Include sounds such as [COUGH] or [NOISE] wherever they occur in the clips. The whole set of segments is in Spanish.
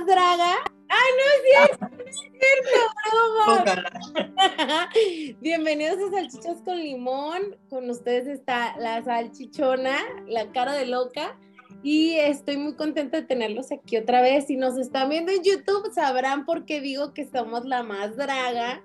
más draga. ¡Ay, no es cierto! ¡No es cierto! ¡Broma! Bienvenidos a Salchichas con Limón. Con ustedes está la salchichona, la cara de loca. Y estoy muy contenta de tenerlos aquí otra vez. Si nos están viendo en YouTube, sabrán por qué digo que somos la más draga.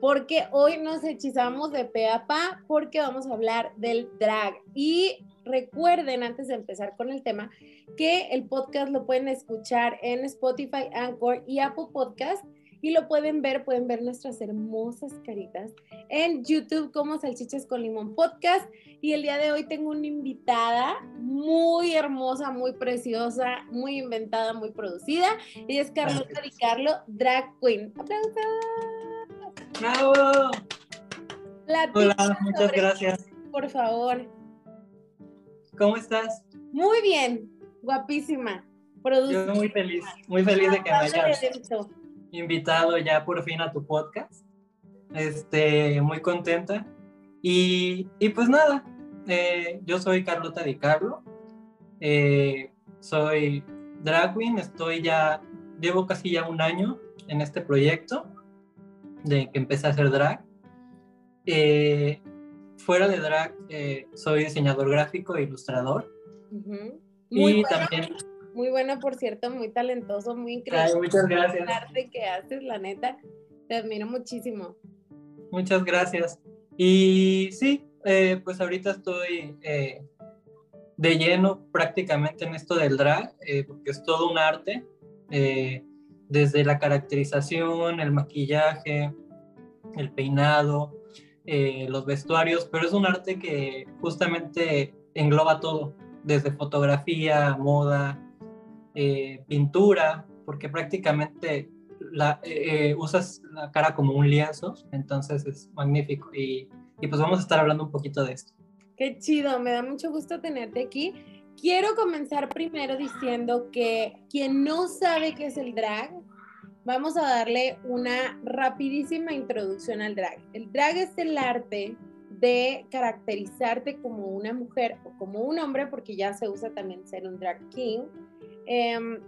Porque hoy nos hechizamos de pe a pa, porque vamos a hablar del drag. Y recuerden, antes de empezar con el tema, que el podcast lo pueden escuchar en Spotify, Anchor y Apple Podcast. Y lo pueden ver, pueden ver nuestras hermosas caritas en YouTube como Salchichas con Limón Podcast. Y el día de hoy tengo una invitada muy hermosa, muy preciosa, muy inventada, muy producida. Ella es Carlota Di Carlo, drag queen. ¡Aplausos! ¡Bravo! Hola, muchas gracias. Por favor. ¿Cómo estás? Muy bien, guapísima. Yo muy feliz, muy feliz de que me hayas invitado ya por fin a tu podcast. Este, muy contenta. Y, y pues nada, eh, yo soy Carlota Di Carlo. Eh, soy drag queen, estoy ya, llevo casi ya un año en este proyecto de que empecé a hacer drag. Eh, fuera de drag, soy diseñador gráfico e ilustrador. Muy y también muy bueno, por cierto, muy talentoso, muy increíble. Ay, muchas gracias. El arte que haces, la neta, te admiro muchísimo. Muchas gracias. Y sí, eh, pues ahorita estoy eh, de lleno prácticamente en esto del drag, eh, porque es todo un arte, desde la caracterización, el maquillaje, el peinado, los vestuarios, pero es un arte que justamente engloba todo, desde fotografía, moda, eh, pintura, porque prácticamente la, eh, eh, usas la cara como un lienzo, entonces es magnífico. Y, y, pues vamos a estar hablando un poquito de esto. Qué chido, me da mucho gusto tenerte aquí. Quiero comenzar primero diciendo que quien no sabe qué es el drag, vamos a darle una rapidísima introducción al drag. El drag es el arte de caracterizarte como una mujer o como un hombre, porque ya se usa también ser un drag king, Em,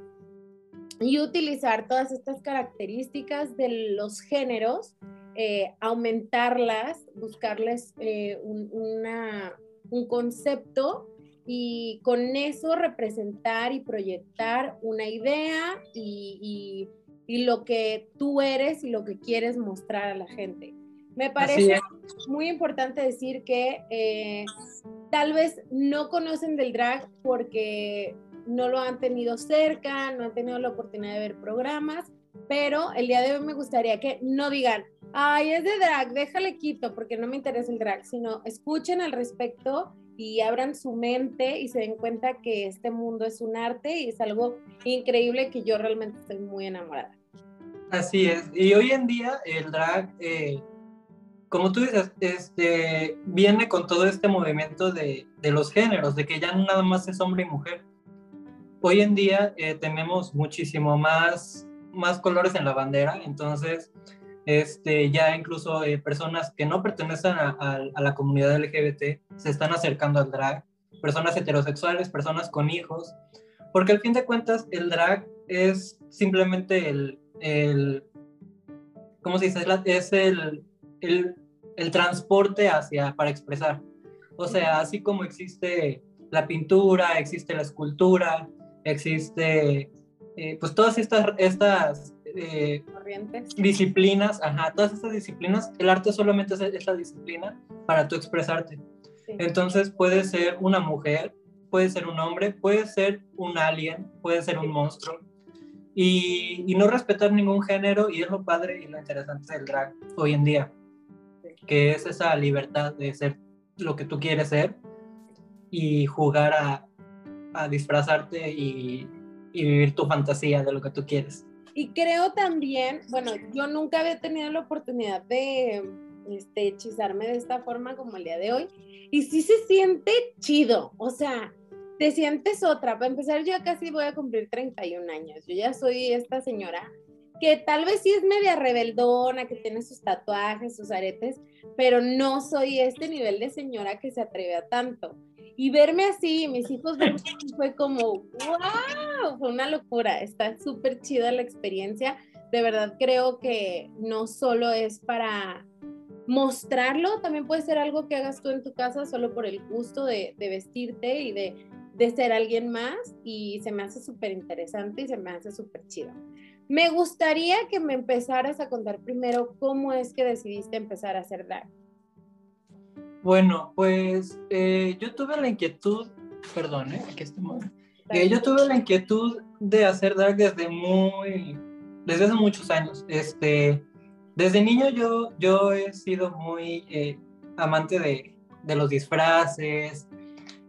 y utilizar todas estas características de los géneros, eh, aumentarlas, buscarles eh, un, un concepto y con eso representar y proyectar una idea y, y, lo que tú eres y lo que quieres mostrar a la gente. Me parece muy importante decir que eh, tal vez no conocen del drag porque no lo han tenido cerca, no han tenido la oportunidad de ver programas, pero el día de hoy me gustaría que no digan, ay, es de drag, déjale quito porque no me interesa el drag, sino escuchen al respecto y abran su mente y se den cuenta que este mundo es un arte y es algo increíble que yo realmente estoy muy enamorada. Así es, y hoy en día el drag, eh, como tú dices, este, viene con todo este movimiento de, de los géneros, de que ya nada más es hombre y mujer, hoy en día eh, tenemos muchísimo más, más colores en la bandera, entonces este, ya incluso eh, personas que no pertenecen a, la comunidad LGBT se están acercando al drag, personas heterosexuales, personas con hijos, porque al fin de cuentas el drag es simplemente el, el ¿cómo se dice? Es el, el, el transporte hacia, para expresar. O sea, así como existe la pintura, existe la escultura, existe, eh, pues todas estas, estas eh, disciplinas, ajá, todas estas disciplinas, el arte solamente es esta disciplina para tú expresarte. Entonces puede ser una mujer, puede ser un hombre, puede ser un alien, puede ser un monstruo. Y, y, no respetar ningún género y es lo padre y lo interesante del drag hoy en día, que es esa libertad de ser lo que tú quieres ser y jugar a, a disfrazarte y, vivir tu fantasía de lo que tú quieres. Y creo también, bueno, yo nunca había tenido la oportunidad de este, hechizarme de esta forma como el día de hoy. Y sí se siente chido, o sea, te sientes otra. Para empezar, yo casi voy a cumplir 31 años. Yo ya soy esta señora que tal vez sí es media rebeldona, que tiene sus tatuajes, sus aretes, pero no soy este nivel de señora que se atreve a tanto. Y verme así, mis hijos [LAUGHS] fue como, wow, fue una locura, está súper chida la experiencia. De verdad creo que no solo es para mostrarlo, también puede ser algo que hagas tú en tu casa solo por el gusto de, de vestirte y de, de, ser alguien más y se me hace súper interesante y se me hace súper chido. Me gustaría que me empezaras a contar primero cómo es que decidiste empezar a hacer drag. Bueno, pues eh, yo tuve la inquietud, perdón, ¿eh? eh, yo tuve la inquietud de hacer drag desde muy, desde hace muchos años. Este, desde niño yo, yo he sido muy eh, amante de, de, los disfraces,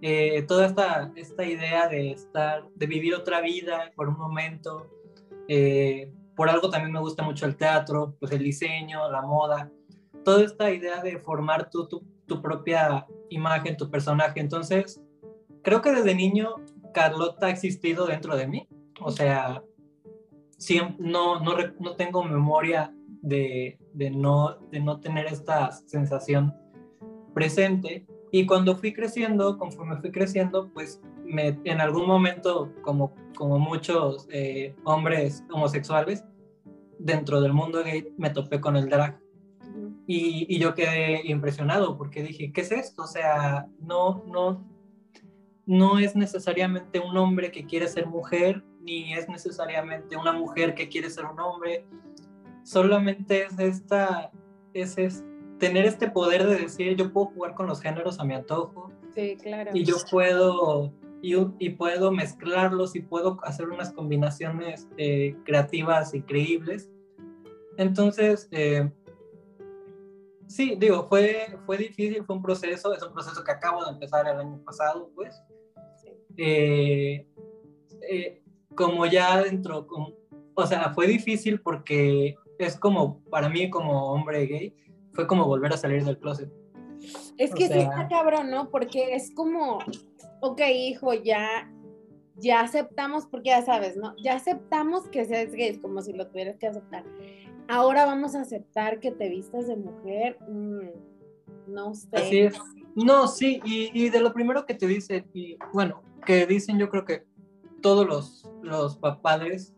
eh, toda esta, esta idea de estar, de vivir otra vida por un momento. Por algo también me gusta mucho el teatro, pues el diseño, la moda, toda esta idea de formar tu, tu tu propia imagen, tu personaje. Entonces, creo que desde niño Carlota ha existido dentro de mí. O sea, siempre, no, no, no tengo memoria de, de, no, de no tener esta sensación presente. Y cuando fui creciendo, conforme fui creciendo, pues me, en algún momento, como, como muchos eh, hombres homosexuales, dentro del mundo gay, me topé con el drag. Y, yo quedé impresionado porque dije, ¿qué es esto? O sea, no, no, no es necesariamente un hombre que quiere ser mujer, ni es necesariamente una mujer que quiere ser un hombre. Solamente es esta, es, es tener este poder de decir, yo puedo jugar con los géneros a mi antojo. Sí, claro. Y yo puedo, y, y puedo mezclarlos y puedo hacer unas combinaciones eh, creativas increíbles. Entonces, eh, Sí, digo, fue, fue difícil, fue un proceso, es un proceso que acabo de empezar el año pasado, pues. Eh, eh, como ya dentro, o sea, fue difícil porque es como, para mí como hombre gay, fue como volver a salir del closet. Es que sí está cabrón, ¿no? Porque es como, ok, hijo, ya, ya aceptamos, porque ya sabes, ¿no? Ya aceptamos que seas gay, es como si lo tuvieras que aceptar ahora vamos a aceptar que te vistas de mujer. Mm, no sé. Así es. No, sí, y, de lo primero que te dicen, y bueno, que dicen yo creo que todos los, los padres,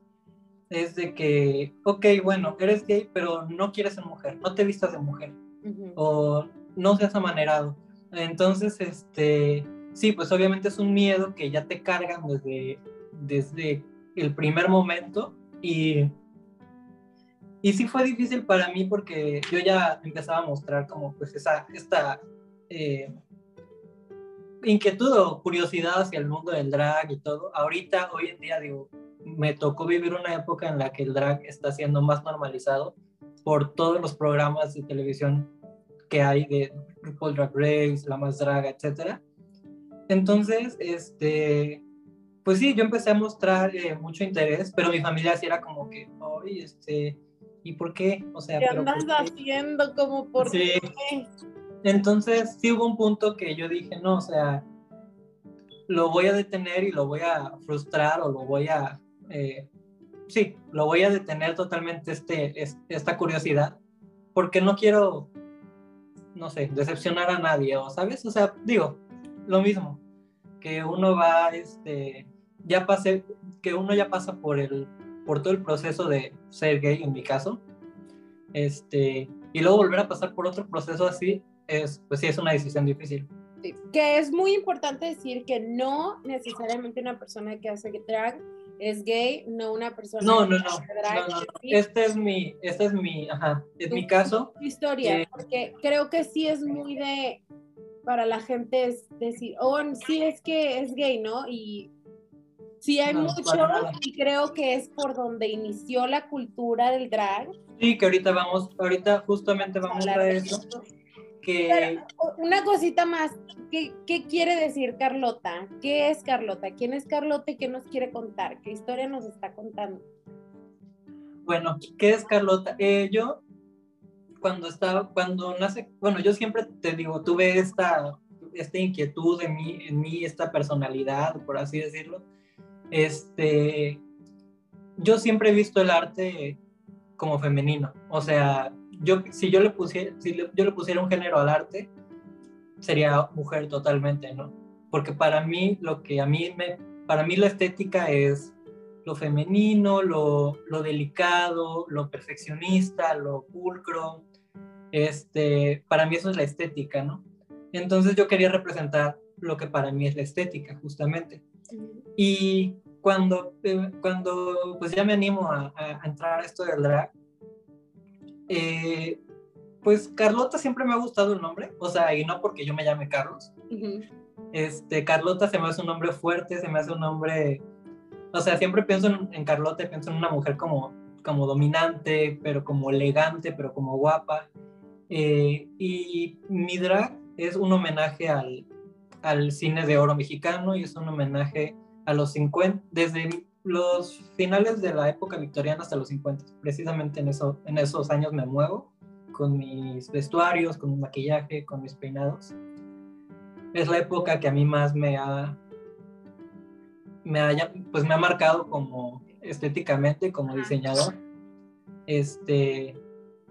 es de que, ok, bueno, eres gay, pero no quieres ser mujer, no te vistas de mujer, o no seas amanerado. Entonces, este, sí, pues obviamente es un miedo que ya te cargan desde, desde el primer momento y y sí fue difícil para mí porque yo ya empezaba a mostrar como pues esa, esta eh, inquietud o curiosidad hacia el mundo del drag y todo. Ahorita, hoy en día, digo, me tocó vivir una época en la que el drag está siendo más normalizado por todos los programas de televisión que hay de RuPaul Drag Race, La Más Draga, etc. Entonces, este, pues sí, yo empecé a mostrar eh, mucho interés, pero mi familia sí era como que, oye, este, ¿y por qué? O sea, ¿qué andas haciendo? como por sí. qué? Entonces, sí hubo un punto que yo dije, no, o sea, lo voy a detener y lo voy a frustrar o lo voy a, eh, sí, lo voy a detener totalmente este, esta curiosidad, porque no quiero, no sé, decepcionar a nadie, o sabes, o sea, digo, lo mismo, que uno va, este, ya pasé, que uno ya pasa por el por todo el proceso de ser gay en mi caso, este, y luego volver a pasar por otro proceso así, es, pues sí, es una decisión difícil. Sí, que es muy importante decir que no necesariamente una persona que hace drag es gay, no una persona no, no, no, drag. No, no, Este es mi, este es mi, ajá, es mi caso. Historia, porque creo que sí es muy de, para la gente es decir, oh, sí es que es gay, ¿no? Y Sí, hay mucho y creo que es por donde inició la cultura del drag. Sí, que ahorita vamos, ahorita justamente vamos a, eso. Que... una cosita más, ¿Qué, ¿qué, quiere decir Carlota? ¿Qué es Carlota? ¿Quién es Carlota y qué nos quiere contar? ¿Qué historia nos está contando? Bueno, ¿qué es Carlota? Eh, yo, cuando estaba, cuando nace, bueno, yo siempre te digo, tuve esta, esta inquietud en mí, en mí, esta personalidad, por así decirlo este, yo siempre he visto el arte como femenino. O sea, yo, si, yo le pusiera, si yo le pusiera un género al arte, sería mujer totalmente, ¿no? porque para mí lo que a mí me, para mí la estética es lo femenino, lo, lo delicado, lo perfeccionista, lo pulcro, este, para mí eso es la estética, ¿no? Entonces yo quería representar lo que para mí es la estética, justamente. Y cuando, eh, cuando pues ya me animo a, entrar a esto del drag, eh, pues Carlota siempre me ha gustado el nombre, o sea, y no porque yo me llame Carlos. Este, Carlota se me hace un nombre fuerte, se me hace un nombre, o sea, siempre pienso en, en Carlota, pienso en una mujer como, como dominante, pero como elegante, pero como guapa. Eh, y mi drag es un homenaje al, al cine de oro mexicano y es un homenaje a los 50, desde los finales de la época victoriana hasta los 50. Precisamente en, eso, en esos años me muevo con mis vestuarios, con mi maquillaje, con mis peinados. Es la época que a mí más me ha, me haya, pues me ha marcado como estéticamente, como diseñador. Este,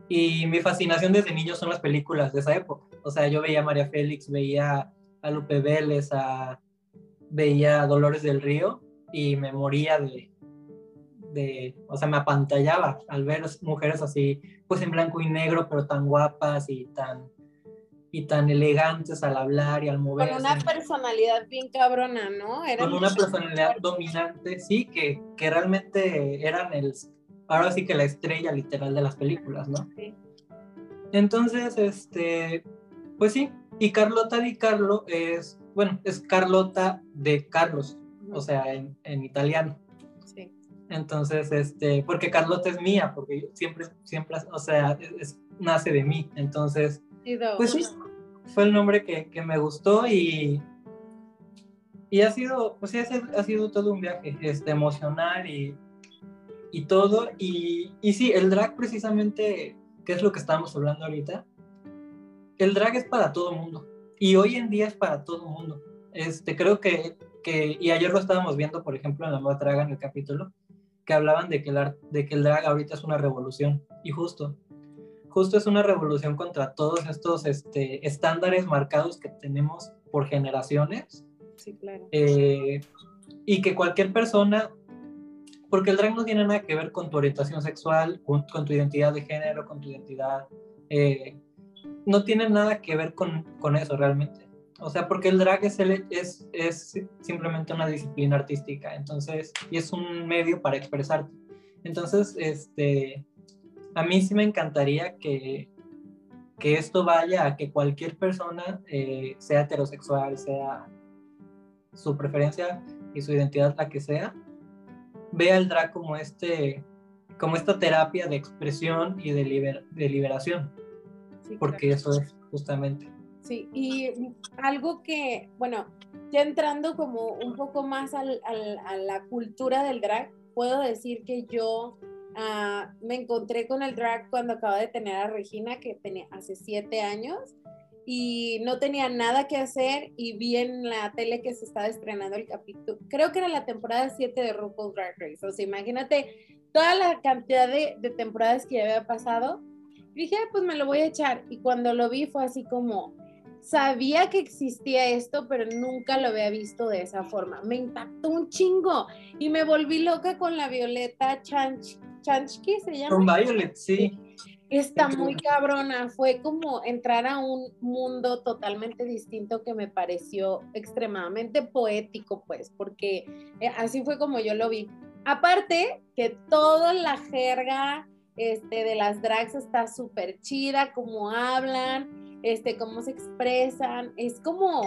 y mi fascinación desde niño son las películas de esa época. O sea, yo veía a María Félix, veía a Lupe Vélez, a, veía a Dolores del Río y me moría de, de, o sea, me apantallaba al ver mujeres así, pues en blanco y negro, pero tan guapas y tan, y tan elegantes al hablar y al moverse. Con una personalidad bien cabrona, ¿no? Con una personalidad dominante, sí, que, que realmente eran el, ahora sí que la estrella literal de las películas, ¿no? Sí. Entonces, este, pues sí, y Carlota Di Carlo es, bueno, es Carlota de Carlos, o sea, en, en italiano. Sí. Entonces, este, porque Carlota es mía, porque siempre, siempre, o sea, nace de mí. Entonces, pues sí, fue el nombre que, que, me gustó y, y ha sido, pues sí, ha sido todo un viaje este, emocional y, y todo. Y, y sí, el drag precisamente, que es lo que estábamos hablando ahorita, el drag es para todo mundo. Y hoy en día es para todo mundo. Este, creo que, que, y ayer lo estábamos viendo, por ejemplo, en la nueva Draga, en el capítulo, que hablaban de que, el, de que el drag ahorita es una revolución. Y justo, justo es una revolución contra todos estos este, estándares marcados que tenemos por generaciones. Sí, claro. Eh, y que cualquier persona porque el drag no tiene nada que ver con tu orientación sexual, con, tu identidad de género, con tu identidad. Eh, no tiene nada que ver con, con, eso realmente. O sea, porque el drag es, el, es, es simplemente una disciplina artística, entonces, y es un medio para expresarte. Entonces, este, a mí sí me encantaría que, que esto vaya a que cualquier persona, eh, sea heterosexual, sea su preferencia y su identidad la que sea, vea el drag como, este, como esta terapia de expresión y de, de liberación, porque eso es justamente. Sí, y algo que, bueno, ya entrando como un poco más al, a la cultura del drag, puedo decir que yo ah, me encontré con el drag cuando acabo de tener a Regina, que tenía hace siete años, y no tenía nada que hacer y vi en la tele que se estaba estrenando el capítulo, creo que era la temporada 7 de RuPaul's Drag Race, o sea, imagínate toda la cantidad de, de temporadas que ya había pasado, y dije, pues me lo voy a echar, y cuando lo vi fue así como, sabía que existía esto, pero nunca lo había visto de esa forma, me impactó un chingo, y me volví loca con la Violeta Chanch, Chanchki, ¿se llama? Con Violet, sí Está muy cabrona, fue como entrar a un mundo totalmente distinto que me pareció extremadamente poético, pues, porque eh, así fue como yo lo vi. Aparte que toda la jerga este, de las drags está súper chida, cómo hablan, este, cómo se expresan, es como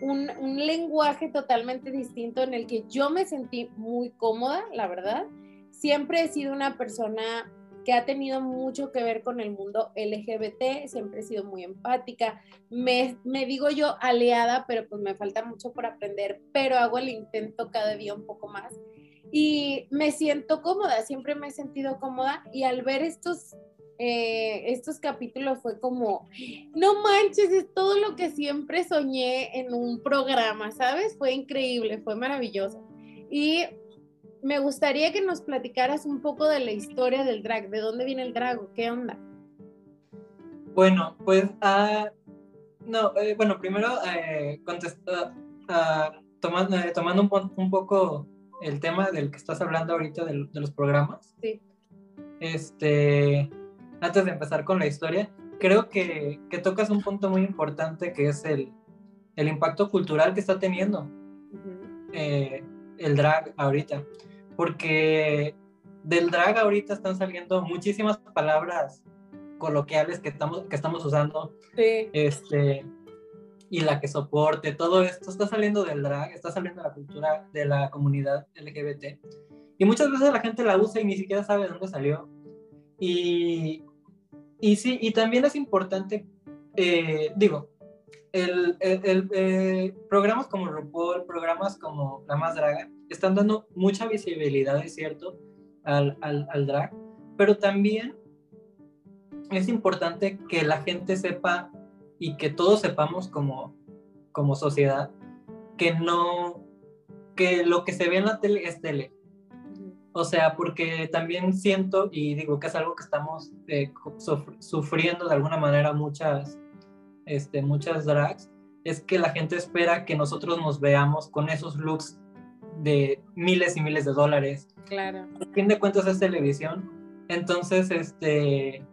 un, un lenguaje totalmente distinto en el que yo me sentí muy cómoda, la verdad. Siempre he sido una persona que ha tenido mucho que ver con el mundo LGBT, siempre he sido muy empática, me, me, digo yo aliada, pero pues me falta mucho por aprender, pero hago el intento cada día un poco más y me siento cómoda, siempre me he sentido cómoda y al ver estos, eh, estos capítulos fue como, no manches, es todo lo que siempre soñé en un programa, ¿sabes? Fue increíble, fue maravilloso. Y me gustaría que nos platicaras un poco de la historia del drag, de dónde viene el drag, qué onda. Bueno, pues, uh, no, eh, bueno, primero eh, tomando, eh, tomando un, un, poco el tema del que estás hablando ahorita de, de los programas. Sí. Este, antes de empezar con la historia, creo que, que tocas un punto muy importante que es el, el impacto cultural que está teniendo eh, el drag ahorita. Porque del drag ahorita están saliendo muchísimas palabras coloquiales que estamos, que estamos usando. Sí. Este, y la que soporte, todo esto está saliendo del drag, está saliendo de la cultura de la comunidad LGBT. Y muchas veces la gente la usa y ni siquiera sabe de dónde salió. Y, y sí, y también es importante, eh, digo, el, el, eh, programas como RuPaul, programas como La Más Draga, están dando mucha visibilidad, es cierto, al, al, al drag, pero también es importante que la gente sepa y que todos sepamos como, como sociedad que no, que lo que se ve en la tele es tele. O sea, porque también siento y digo que es algo que estamos eh, sufriendo de alguna manera muchas, este, muchas drags, es que la gente espera que nosotros nos veamos con esos looks de miles y miles de dólares. Claro. A fin de cuentas es televisión. Entonces, este,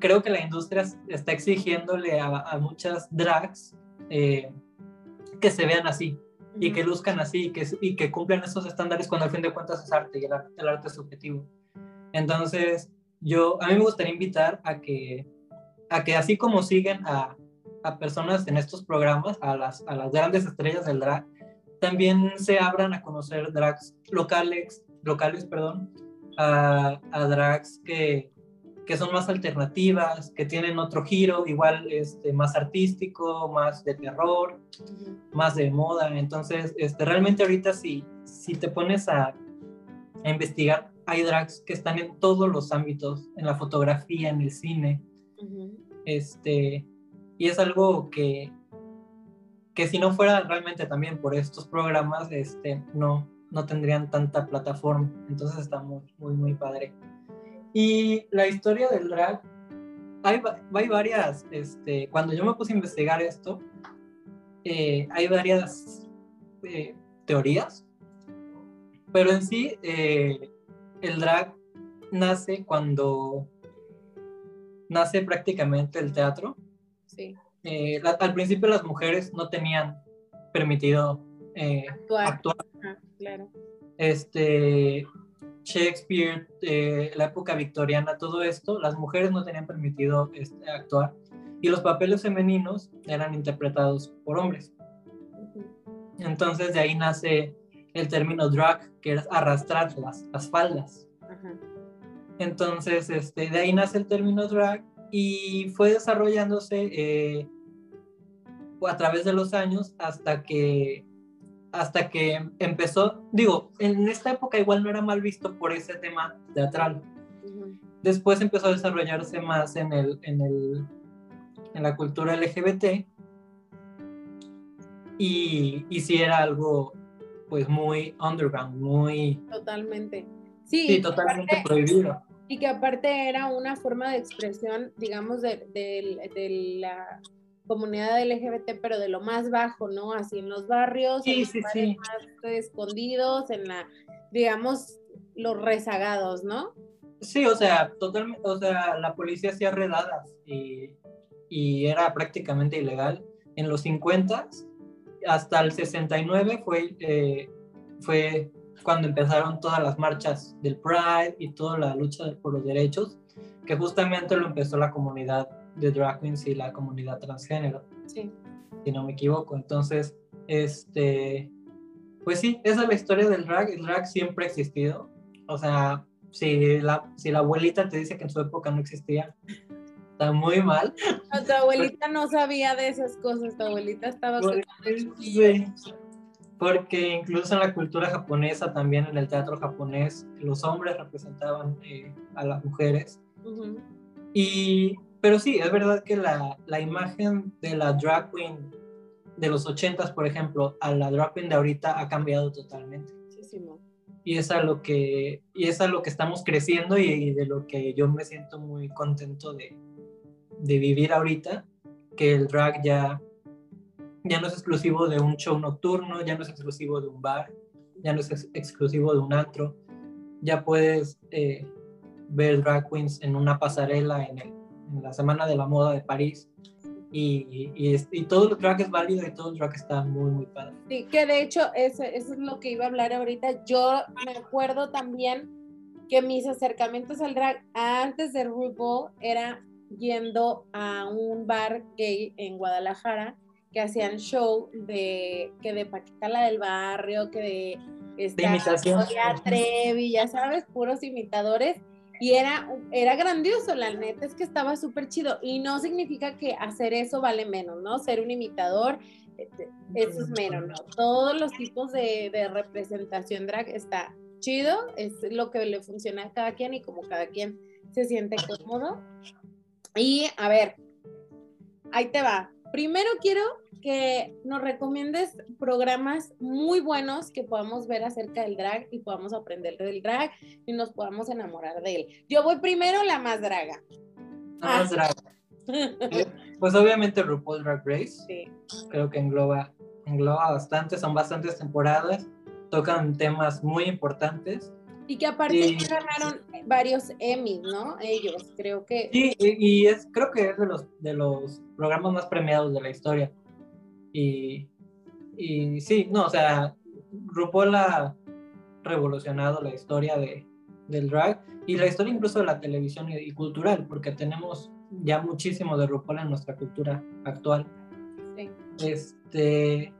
creo que la industria está exigiéndole a, muchas drags eh, que se vean así y que luzcan así y que, y que cumplan esos estándares cuando al fin de cuentas es arte y el, el, arte es subjetivo. Entonces, yo, a mí me gustaría invitar a que, a que así como siguen a, a personas en estos programas, a las, a las grandes estrellas del drag, también se abran a conocer drags locales, locales perdón, a, a drags que, que son más alternativas, que tienen otro giro, igual este, más artístico, más de terror, más de moda. Entonces, este, realmente ahorita si, si te pones a, a, investigar, hay drags que están en todos los ámbitos, en la fotografía, en el cine. este, y es algo que, que si no fuera realmente también por estos programas, este, no, no tendrían tanta plataforma. Entonces está muy, muy, muy padre. Y la historia del drag, hay, hay varias, este, cuando yo me puse a investigar esto, eh, hay varias eh, teorías, pero en sí eh, el drag nace cuando nace prácticamente el teatro. Sí. al principio las mujeres no tenían permitido actuar. actuar. claro. Este, Shakespeare, eh, la época victoriana, todo esto, las mujeres no tenían permitido este, actuar y los papeles femeninos eran interpretados por hombres. Entonces de ahí nace el término drag, que es arrastrar las, las faldas. Entonces este, de ahí nace el término drag y fue desarrollándose eh, a través de los años hasta que hasta que empezó, digo, en esta época igual no era mal visto por ese tema teatral. Después empezó a desarrollarse más en, el, en, el, en la cultura LGBT y, y sí era algo pues muy underground, muy... Totalmente. Sí, totalmente prohibido. Y que aparte era una forma de expresión, digamos, de, de, de la comunidad LGBT, pero de lo más bajo, ¿no? Así en los barrios, en los más escondidos, en la, digamos, los rezagados, ¿no? Sí, o sea, totalmente, o sea, la policía hacía redadas y, y era prácticamente ilegal. En los 50 hasta el 69 fue, eh, fue cuando empezaron todas las marchas del Pride y toda la lucha por los derechos, que justamente lo empezó la comunidad de drag queens y la comunidad transgénero. Sí. Si no me equivoco. Entonces, este, pues sí, esa es la historia del drag. El drag siempre ha existido. O sea, si la, si la abuelita te dice que en su época no existía, está muy mal. tu abuelita no sabía de esas cosas, tu abuelita estaba... Sí, porque incluso en la cultura japonesa, también en el teatro japonés, los hombres representaban eh, a las mujeres. Y pero sí, es verdad que la, la, imagen de la drag queen de los ochentas, por ejemplo, a la drag queen de ahorita ha cambiado totalmente. Muchísimo. Y es a lo que, y es a lo que estamos creciendo y, de lo que yo me siento muy contento de, de, vivir ahorita, que el drag ya, ya no es exclusivo de un show nocturno, ya no es exclusivo de un bar, ya no es ex exclusivo de un antro, ya puedes eh, ver drag queens en una pasarela en, el, en, la Semana de la Moda de París. Y, y, y, todo el drag es válido y todo el drag está muy, muy padre. Sí, que de hecho eso, eso es lo que iba a hablar ahorita. Yo me acuerdo también que mis acercamientos al drag antes de RuPaul era yendo a un bar gay en Guadalajara que hacían show de que de Paquita la del barrio, que de esta de imitación. Trevi, ya sabes, puros imitadores. Y era, era grandioso, la neta es que estaba súper chido. Y no significa que hacer eso vale menos, ¿no? Ser un imitador, este, eso es menos, ¿no? Todos los tipos de, de representación drag está chido, es lo que le funciona a cada quien y como cada quien se siente cómodo. Y a ver, ahí te va. Primero quiero que nos recomiendes programas muy buenos que podamos ver acerca del drag y podamos aprender del drag y nos podamos enamorar de él. Yo voy primero la más draga. La más draga. Eh, [LAUGHS] pues obviamente RuPaul Drag Race. Sí. Creo que engloba, engloba bastante, son bastantes temporadas, tocan temas muy importantes y que aparte ganaron varios Emmys, ¿no? Ellos, creo que. Sí, y, es, creo que es de los, de los programas más premiados de la historia. Y, y sí, no, o sea, RuPaul ha revolucionado la historia de, del drag y la historia incluso de la televisión y, cultural, porque tenemos ya muchísimo de RuPaul en nuestra cultura actual. Sí. Este,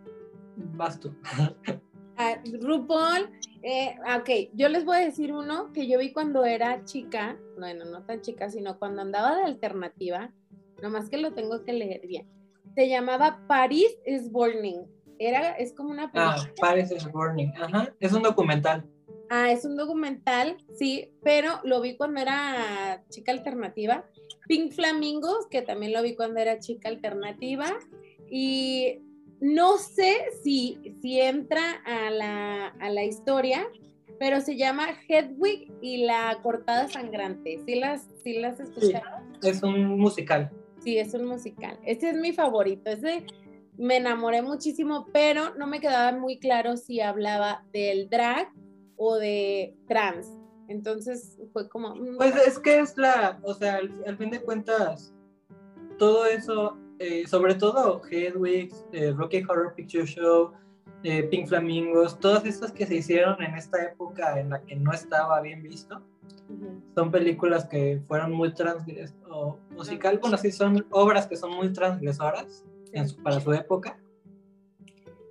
basto. [LAUGHS] Ah, RuPaul eh, ok, yo les voy a decir uno que yo vi cuando era chica, bueno, no tan chica, sino cuando andaba de alternativa, nomás que lo tengo que leer bien. Se llamaba Paris is Burning. Era, es como una Ah, Paris is Burning, ajá, es un documental. Ah, es un documental, sí, pero lo vi cuando era chica alternativa. Pink Flamingos, que también lo vi cuando era chica alternativa. Y no sé si, si entra a la, a la historia, pero se llama Hedwig y la cortada sangrante. ¿Sí las, sí las escuchado? es un musical. Sí, es un musical. Ese es mi favorito. Me enamoré muchísimo, pero no me quedaba muy claro si hablaba del drag o de trans. Entonces fue como... Mm. Pues es que es la, o sea, al fin de cuentas, todo eso eh, sobre todo Hedwig, eh, Rocky Horror Picture Show, eh, Pink Flamingos, todas estas que se hicieron en esta época en la que no estaba bien visto, son películas que fueron muy transgresoras, o musical, bueno, sí, son obras que son muy transgresoras para su época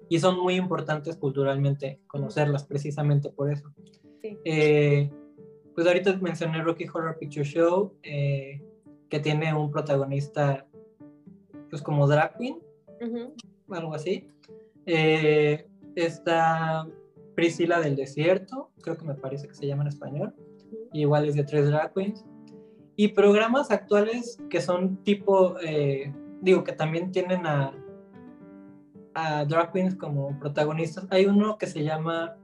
y son muy importantes culturalmente conocerlas precisamente por eso. pues ahorita mencioné Rocky Horror Picture Show, que tiene un protagonista pues como drag queen, algo así. Eh, está Priscila del Desierto, creo que me parece que se llama en español, igual es de tres drag queens. Y programas actuales que son tipo, eh, digo, que también tienen a, a drag queens como protagonistas. Hay uno que se llama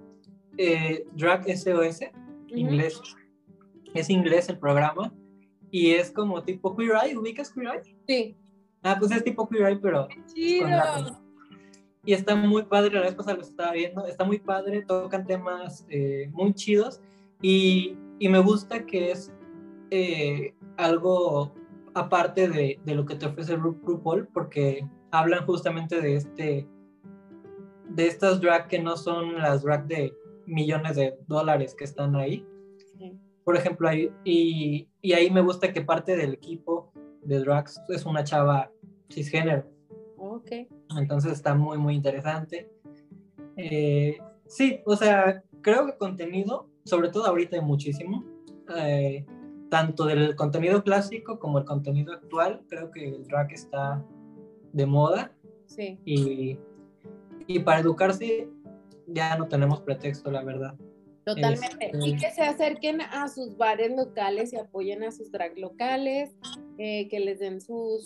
eh, Drag SOS, inglés. Es inglés el programa y es como tipo Queer Eye, ¿ubicas Queer Eye? Sí. Ah, pues es tipo Queer Eye, pero. Chido. Y está muy padre, la vez pasada lo estaba viendo, está muy padre, tocan temas eh, muy chidos y, y, me gusta que es eh, algo aparte de, de, lo que te ofrece RuPaul, porque hablan justamente de este de estas drag que no son las drag de millones de dólares que están ahí. Por ejemplo, ahí, y, y ahí me gusta que parte del equipo de drags es una chava cisgénero. Ok. Entonces está muy, muy interesante. Eh, sí, o sea, creo que contenido, sobre todo ahorita hay muchísimo, eh, tanto del contenido clásico como el contenido actual, creo que el drag está de moda. Sí. Y, y para educarse ya no tenemos pretexto, la verdad. Totalmente. Y este que se acerquen a sus bares locales y apoyen a sus drag locales, eh, que les den su,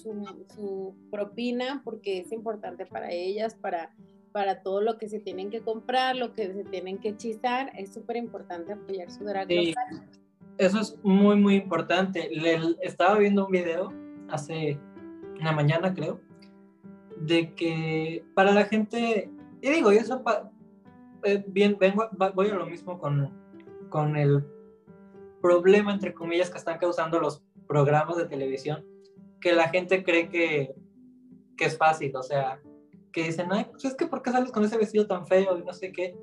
su, propina, porque es importante para ellas, para, para todo lo que se tienen que comprar, lo que se tienen que hechizar. Es súper importante apoyar su drag local. Eso es muy, muy importante. Le, estaba viendo un video hace una mañana, creo, de que para la gente, y digo, y eso eh, bien, vengo, voy a lo mismo con, con el problema, entre comillas, que están causando los programas de televisión, que la gente cree que, que es fácil, o sea, que dicen, ay, pues es que ¿por qué sales con ese vestido tan feo y no sé qué?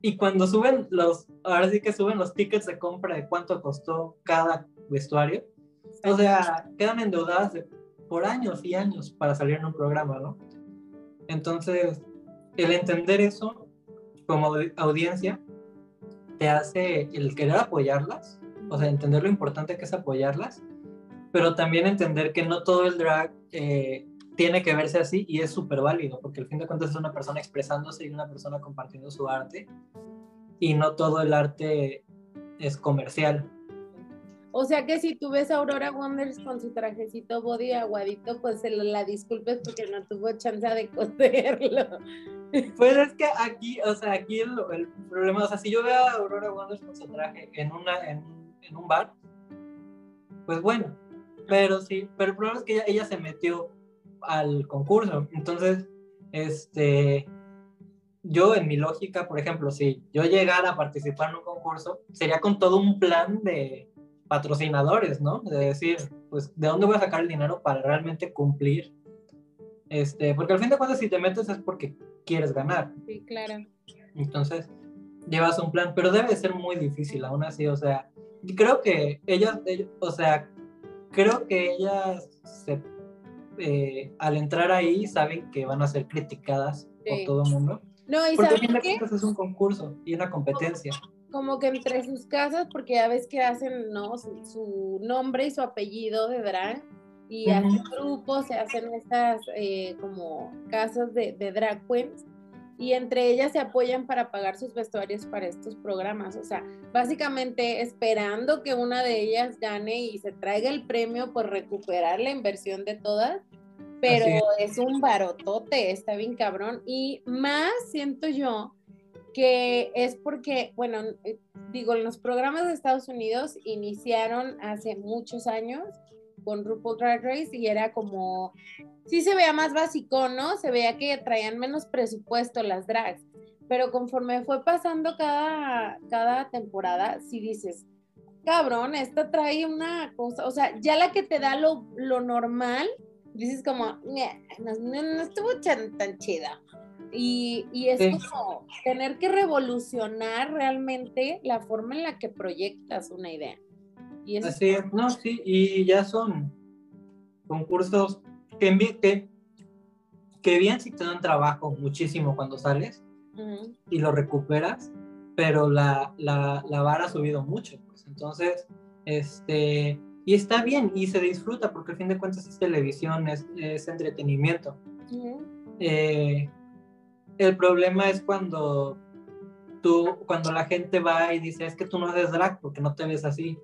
Y cuando suben los, ahora sí que suben los tickets de compra de cuánto costó cada vestuario, o sea, quedan endeudadas por años y años para salir en un programa, ¿no? Entonces, el entender eso como audiencia te hace el querer apoyarlas, o sea, entender lo importante que es apoyarlas, pero también entender que no todo el drag eh, tiene que verse así y es súper válido, porque al fin de cuentas es una persona expresándose y una persona compartiendo su arte, y no todo el arte es comercial. O sea que si tú ves a Aurora Wonders con su trajecito body aguadito, pues se la disculpes porque no tuvo chance de [LAUGHS] coserlo. [LAUGHS] Pues es que aquí, o sea, aquí el, problema, o sea, si yo veo a Aurora Wonders con su en, una, en un bar, pues bueno, pero sí, pero el problema es que ella, ella se metió al concurso, entonces, este, yo en mi lógica, por ejemplo, si yo llegara a participar en un concurso, sería con todo un plan de patrocinadores, ¿no? De decir, pues, ¿de dónde voy a sacar el dinero para realmente cumplir? Este, porque al fin de cuentas, si te metes es porque quieres ganar. Sí, claro. Entonces, llevas un plan, pero debe ser muy difícil aún así, o sea, creo que ellas, o sea, creo que ellas eh, al entrar ahí saben que van a ser criticadas por todo el mundo. No, y porque qué? es un concurso y una competencia como que entre sus casas, porque ya ves que hacen, ¿no? Su, nombre y su apellido de drag, y hacen grupos, se hacen estas eh, como casas de, de, drag queens, y entre ellas se apoyan para pagar sus vestuarios para estos programas. O sea, básicamente esperando que una de ellas gane y se traiga el premio por recuperar la inversión de todas. Pero es. es un barotote, está bien cabrón. Y más siento yo que es porque, bueno, eh, digo, los programas de Estados Unidos iniciaron hace muchos años con RuPaul Drag Race y era como, sí se veía más básico, ¿no? Se veía que traían menos presupuesto las drags, pero conforme fue pasando cada, cada temporada, sí dices, cabrón, esta trae una cosa, o sea, ya la que te da lo, lo normal, dices como, no, no, estuvo tan chida. Y, y es como tener que revolucionar realmente la forma en la que proyectas una idea. Y Así es, no, sí, y ya son concursos que, que, que bien si te dan trabajo muchísimo cuando sales y lo recuperas, pero la, la, la, vara ha subido mucho, pues entonces, este, y está bien y se disfruta porque al fin de cuentas es televisión, es, es entretenimiento. eh, el problema es cuando tú, cuando la gente va y dice, es que tú no haces drag porque no te ves así.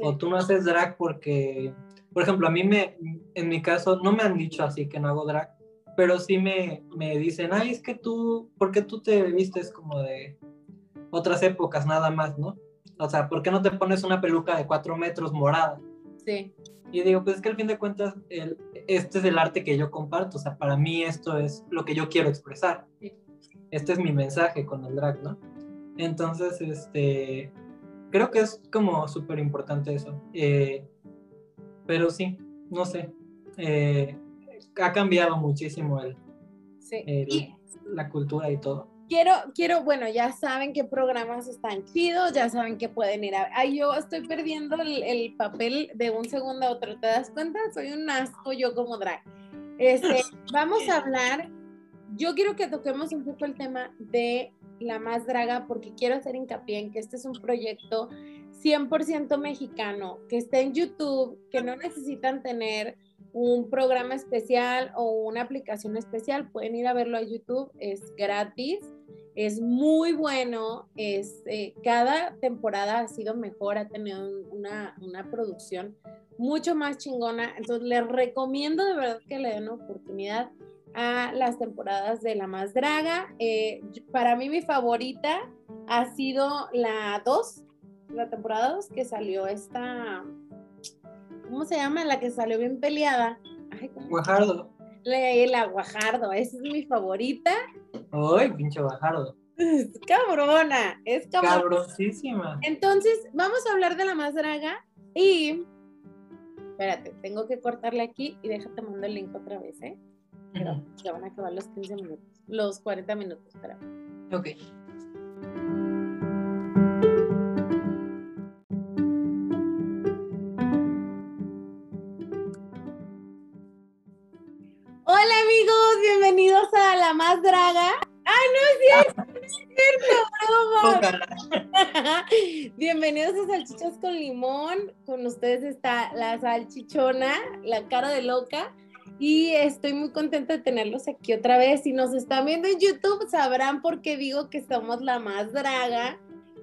O tú no haces drag porque, por ejemplo, a mí me, en mi caso, no me han dicho así que no hago drag, pero sí me, me dicen, ay, es que tú, ¿por qué tú te vistes como de otras épocas nada más, no? O sea, ¿por qué no te pones una peluca de cuatro metros morada? Sí. Y digo, pues es que al fin de cuentas, el, este es el arte que yo comparto, o sea, para mí esto es lo que yo quiero expresar. Este es mi mensaje con el drag, ¿no? Entonces, este, creo que es como súper importante eso. Eh, pero sí, no sé, eh, ha cambiado muchísimo el, la cultura y todo quiero, quiero, bueno, ya saben qué programas están chidos, ya saben que pueden ir a... Ay, yo estoy perdiendo el, papel de un segundo a otro, ¿te das cuenta? Soy un asco yo como drag. Este, [LAUGHS] vamos a hablar, yo quiero que toquemos un poco el tema de la más draga porque quiero hacer hincapié en que este es un proyecto 100% mexicano, que está en YouTube, que no necesitan tener un programa especial o una aplicación especial, pueden ir a verlo a YouTube, es gratis, es muy bueno, es, eh, cada temporada ha sido mejor, ha tenido una, una, producción mucho más chingona, entonces les recomiendo de verdad que le den oportunidad a las temporadas de La Más Draga. Eh, para mí mi favorita ha sido la 2, la temporada 2 que salió esta ¿cómo se llama? La que salió bien peleada. Guajardo. el aguajardo, esa es mi favorita. Uy, pinche guajardo. Es cabrona, es cabrona. Cabrosísima. Entonces, vamos a hablar de la más draga y. Espérate, tengo que cortarle aquí y déjate mando el link otra vez, ¿eh? Pero ya van a acabar los 15 minutos, los 40 minutos, espera. Ok. Hola amigos, bienvenidos a La Más Draga. ¡Ay, no es cierto! [LAUGHS] ¡No es cierto! broma! [LAUGHS] bienvenidos a Salchichas con Limón. Con ustedes está la salchichona, la cara de loca. Y estoy muy contenta de tenerlos aquí otra vez. Si nos están viendo en YouTube, sabrán por qué digo que somos la más draga.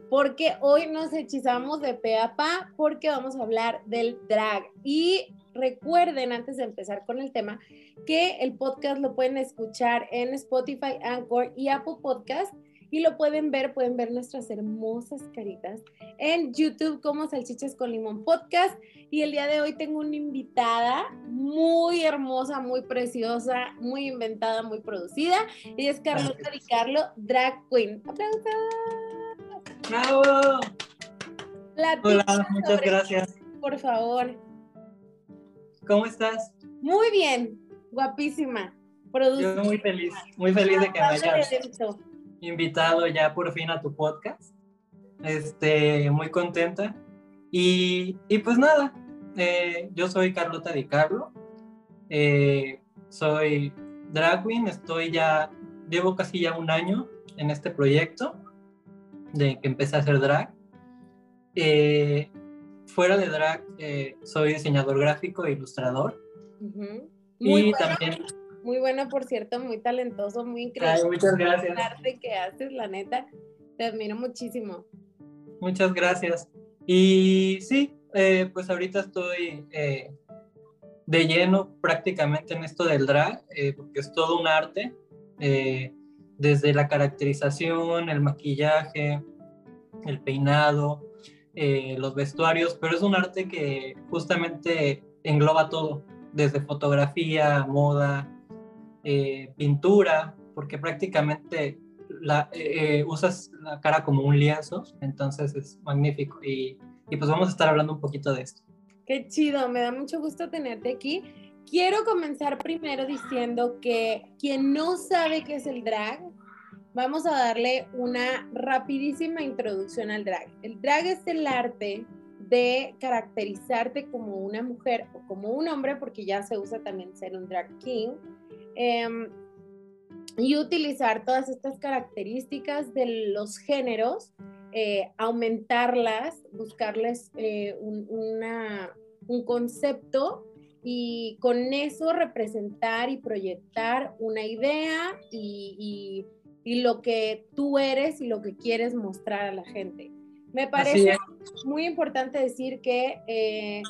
Porque hoy nos hechizamos de pe a pa, porque vamos a hablar del drag. Y recuerden, antes de empezar con el tema, que el podcast lo pueden escuchar en Spotify, Anchor y Apple Podcast. Y lo pueden ver, pueden ver nuestras hermosas caritas en YouTube como Salchichas con Limón Podcast. Y el día de hoy tengo una invitada muy hermosa, muy preciosa, muy inventada, muy producida. Ella es Carlota Di Carlo, drag queen. ¡Aplausos! ¡Bravo! Hola, muchas gracias. ti, Por favor. ¿Cómo estás? Muy bien, guapísima. Yo Producida. muy feliz, muy feliz de que me hayas. Invitado ya por fin a tu podcast. Este, muy contenta. Y, y pues nada, eh, yo soy Carlota Di Carlo. eh, soy drag queen, estoy ya, llevo casi ya un año en este proyecto de que empecé a hacer drag. Eh, fuera de drag, eh, soy diseñador gráfico e ilustrador. Ujú. Muy y bueno, también, muy bueno, por cierto, muy talentoso, muy Ay, increíble. muchas gracias. El arte que haces, la neta, te admiro muchísimo. Muchas gracias. Y sí, eh, pues ahorita estoy eh, de lleno prácticamente en esto del drag, eh, porque es todo un arte, desde la caracterización, el maquillaje, el peinado, los vestuarios, pero es un arte que justamente engloba todo, desde fotografía, moda, eh, pintura, porque prácticamente la, eh, eh, usas la cara como un lienzo, entonces es magnífico. Y, y pues vamos a estar hablando un poquito de esto. Qué chido, me da mucho gusto tenerte aquí. Quiero comenzar primero diciendo que quien no sabe qué es el drag, vamos a darle una rapidísima introducción al drag. El drag es el arte de caracterizarte como una mujer o como un hombre, porque ya se usa también ser un drag king, em, y utilizar todas estas características de los géneros, eh, aumentarlas, buscarles eh, un, un concepto y con eso representar y proyectar una idea y- y lo que tú eres y lo que quieres mostrar a la gente. Me parece muy importante decir que eh,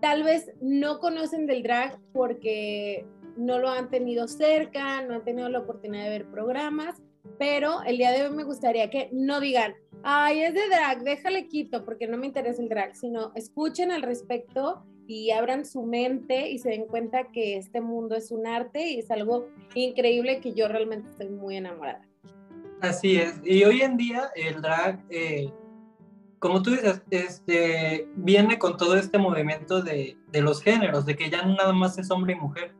tal vez no conocen del drag porque no lo han tenido cerca, no han tenido la oportunidad de ver programas, pero el día de hoy me gustaría que no digan, ay, es de drag, déjale quito porque no me interesa el drag, sino escuchen al respecto y abran su mente y se den cuenta que este mundo es un arte y es algo increíble que yo realmente estoy muy enamorada. Así es. Y hoy en día el drag, eh, como tú dices, este, viene con todo este movimiento de, los géneros, de que ya nada más es hombre y mujer.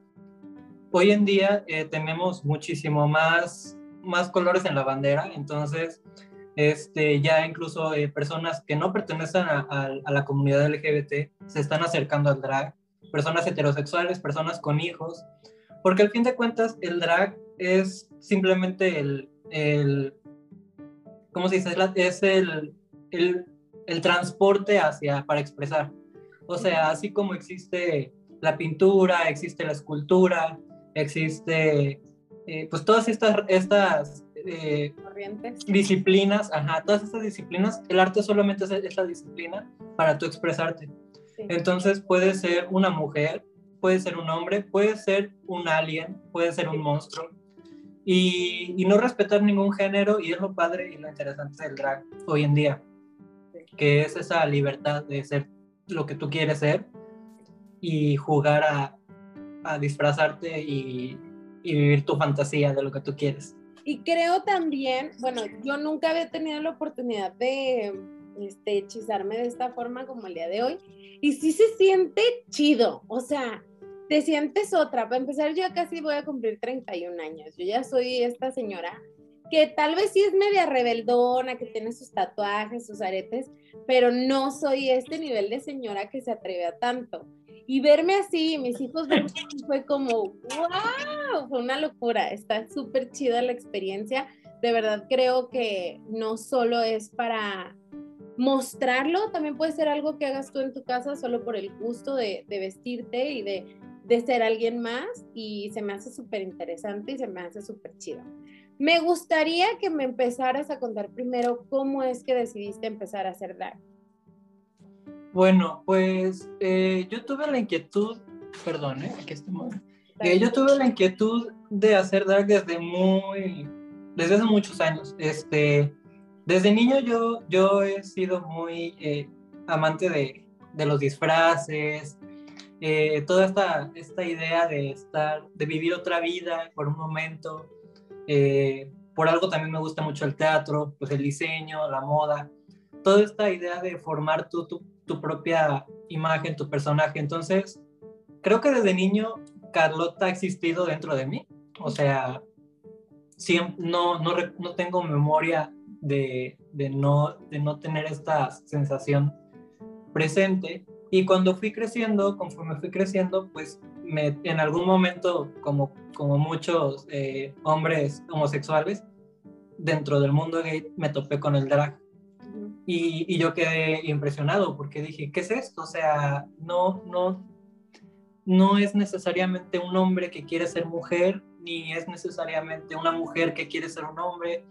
Hoy en día eh, tenemos muchísimo más, más colores en la bandera, entonces este, ya incluso eh, personas que no pertenecen a, la comunidad LGBT se están acercando al drag, personas heterosexuales, personas con hijos, porque al fin de cuentas el drag es simplemente el, ¿cómo se dice? Es el, el, el transporte hacia, para expresar. O sea, así como existe la pintura, existe la escultura, existe, eh, pues todas estas, estas eh, disciplinas, ajá, todas estas disciplinas, el arte solamente es esa disciplina para tú expresarte. Sí. Entonces puede ser una mujer, puede ser un hombre, puede ser un alien, puede ser un monstruo. Y, y no respetar ningún género, y es lo padre y lo interesante del drag hoy en día, que es esa libertad de ser lo que tú quieres ser y jugar a, a disfrazarte y, y vivir tu fantasía de lo que tú quieres. Y creo también, bueno, yo nunca había tenido la oportunidad de este, hechizarme de esta forma como el día de hoy. Y sí se siente chido, o sea, te sientes otra. Para empezar, yo casi voy a cumplir 31 años. Yo ya soy esta señora que tal vez sí es media rebeldona, que tiene sus tatuajes, sus aretes, pero no soy este nivel de señora que se atreve a tanto. Y verme así, mis hijos fue como, wow, fue una locura. Está súper chida la experiencia. De verdad creo que no solo es para mostrarlo, también puede ser algo que hagas tú en tu casa solo por el gusto de, de vestirte y de, de, ser alguien más. Y se me hace súper interesante y se me hace súper chido. Me gustaría que me empezaras a contar primero cómo es que decidiste empezar a hacer drag. Bueno, pues eh, yo tuve la inquietud, perdón, ¿eh? Aquí eh, yo tuve la inquietud de hacer drag desde muy, desde hace muchos años. Este, desde niño yo, yo he sido muy eh, amante de, de, los disfraces, toda esta, esta idea de estar, de vivir otra vida por un momento. Por algo también me gusta mucho el teatro, pues el diseño, la moda, toda esta idea de formar tu, propia imagen, tu personaje. Entonces, creo que desde niño Carlota ha existido dentro de mí. O sea, siempre, no, no, tengo memoria de, no, de no tener esta sensación presente. Y cuando fui creciendo, conforme fui creciendo, pues me, en algún momento, como, como muchos eh, hombres homosexuales, dentro del mundo gay, me topé con el drag. Y, yo quedé impresionado porque dije, ¿qué es esto? O sea, no, no, no es necesariamente un hombre que quiere ser mujer, ni es necesariamente una mujer que quiere ser un hombre.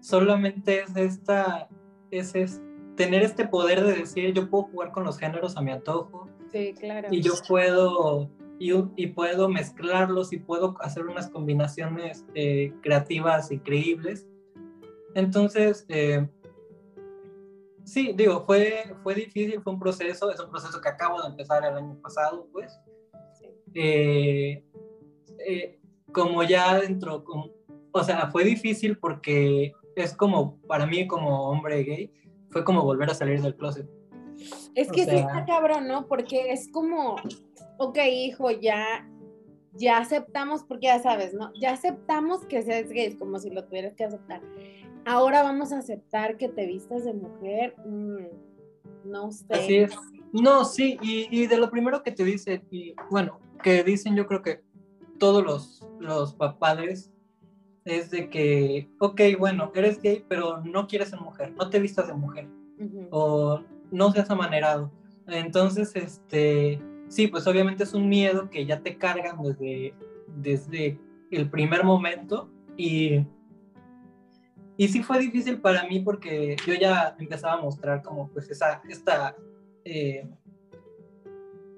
Solamente es esta, es, es tener este poder de decir, yo puedo jugar con los géneros a mi antojo. Sí, claro. Y yo puedo, y, y puedo mezclarlos y puedo hacer unas combinaciones eh, creativas increíbles. Entonces, eh, Sí, digo, fue, fue difícil, fue un proceso, es un proceso que acabo de empezar el año pasado, pues. Eh, eh, como ya dentro, o sea, fue difícil porque es como, para mí como hombre gay, fue como volver a salir del closet. Es que sí está cabrón, ¿no? Porque es como, ok, hijo, ya, ya aceptamos, porque ya sabes, ¿no? Ya aceptamos que seas gay, es como si lo tuvieras que aceptar ahora vamos a aceptar que te vistas de mujer. Mm, no sé. Así es. No, sí, y, de lo primero que te dicen, y bueno, que dicen yo creo que todos los, los padres, es de que, ok, bueno, eres gay, pero no quieres ser mujer, no te vistas de mujer, o no seas amanerado. Entonces, este, sí, pues obviamente es un miedo que ya te cargan desde, desde el primer momento y y sí fue difícil para mí porque yo ya empezaba a mostrar como pues esa, esta eh,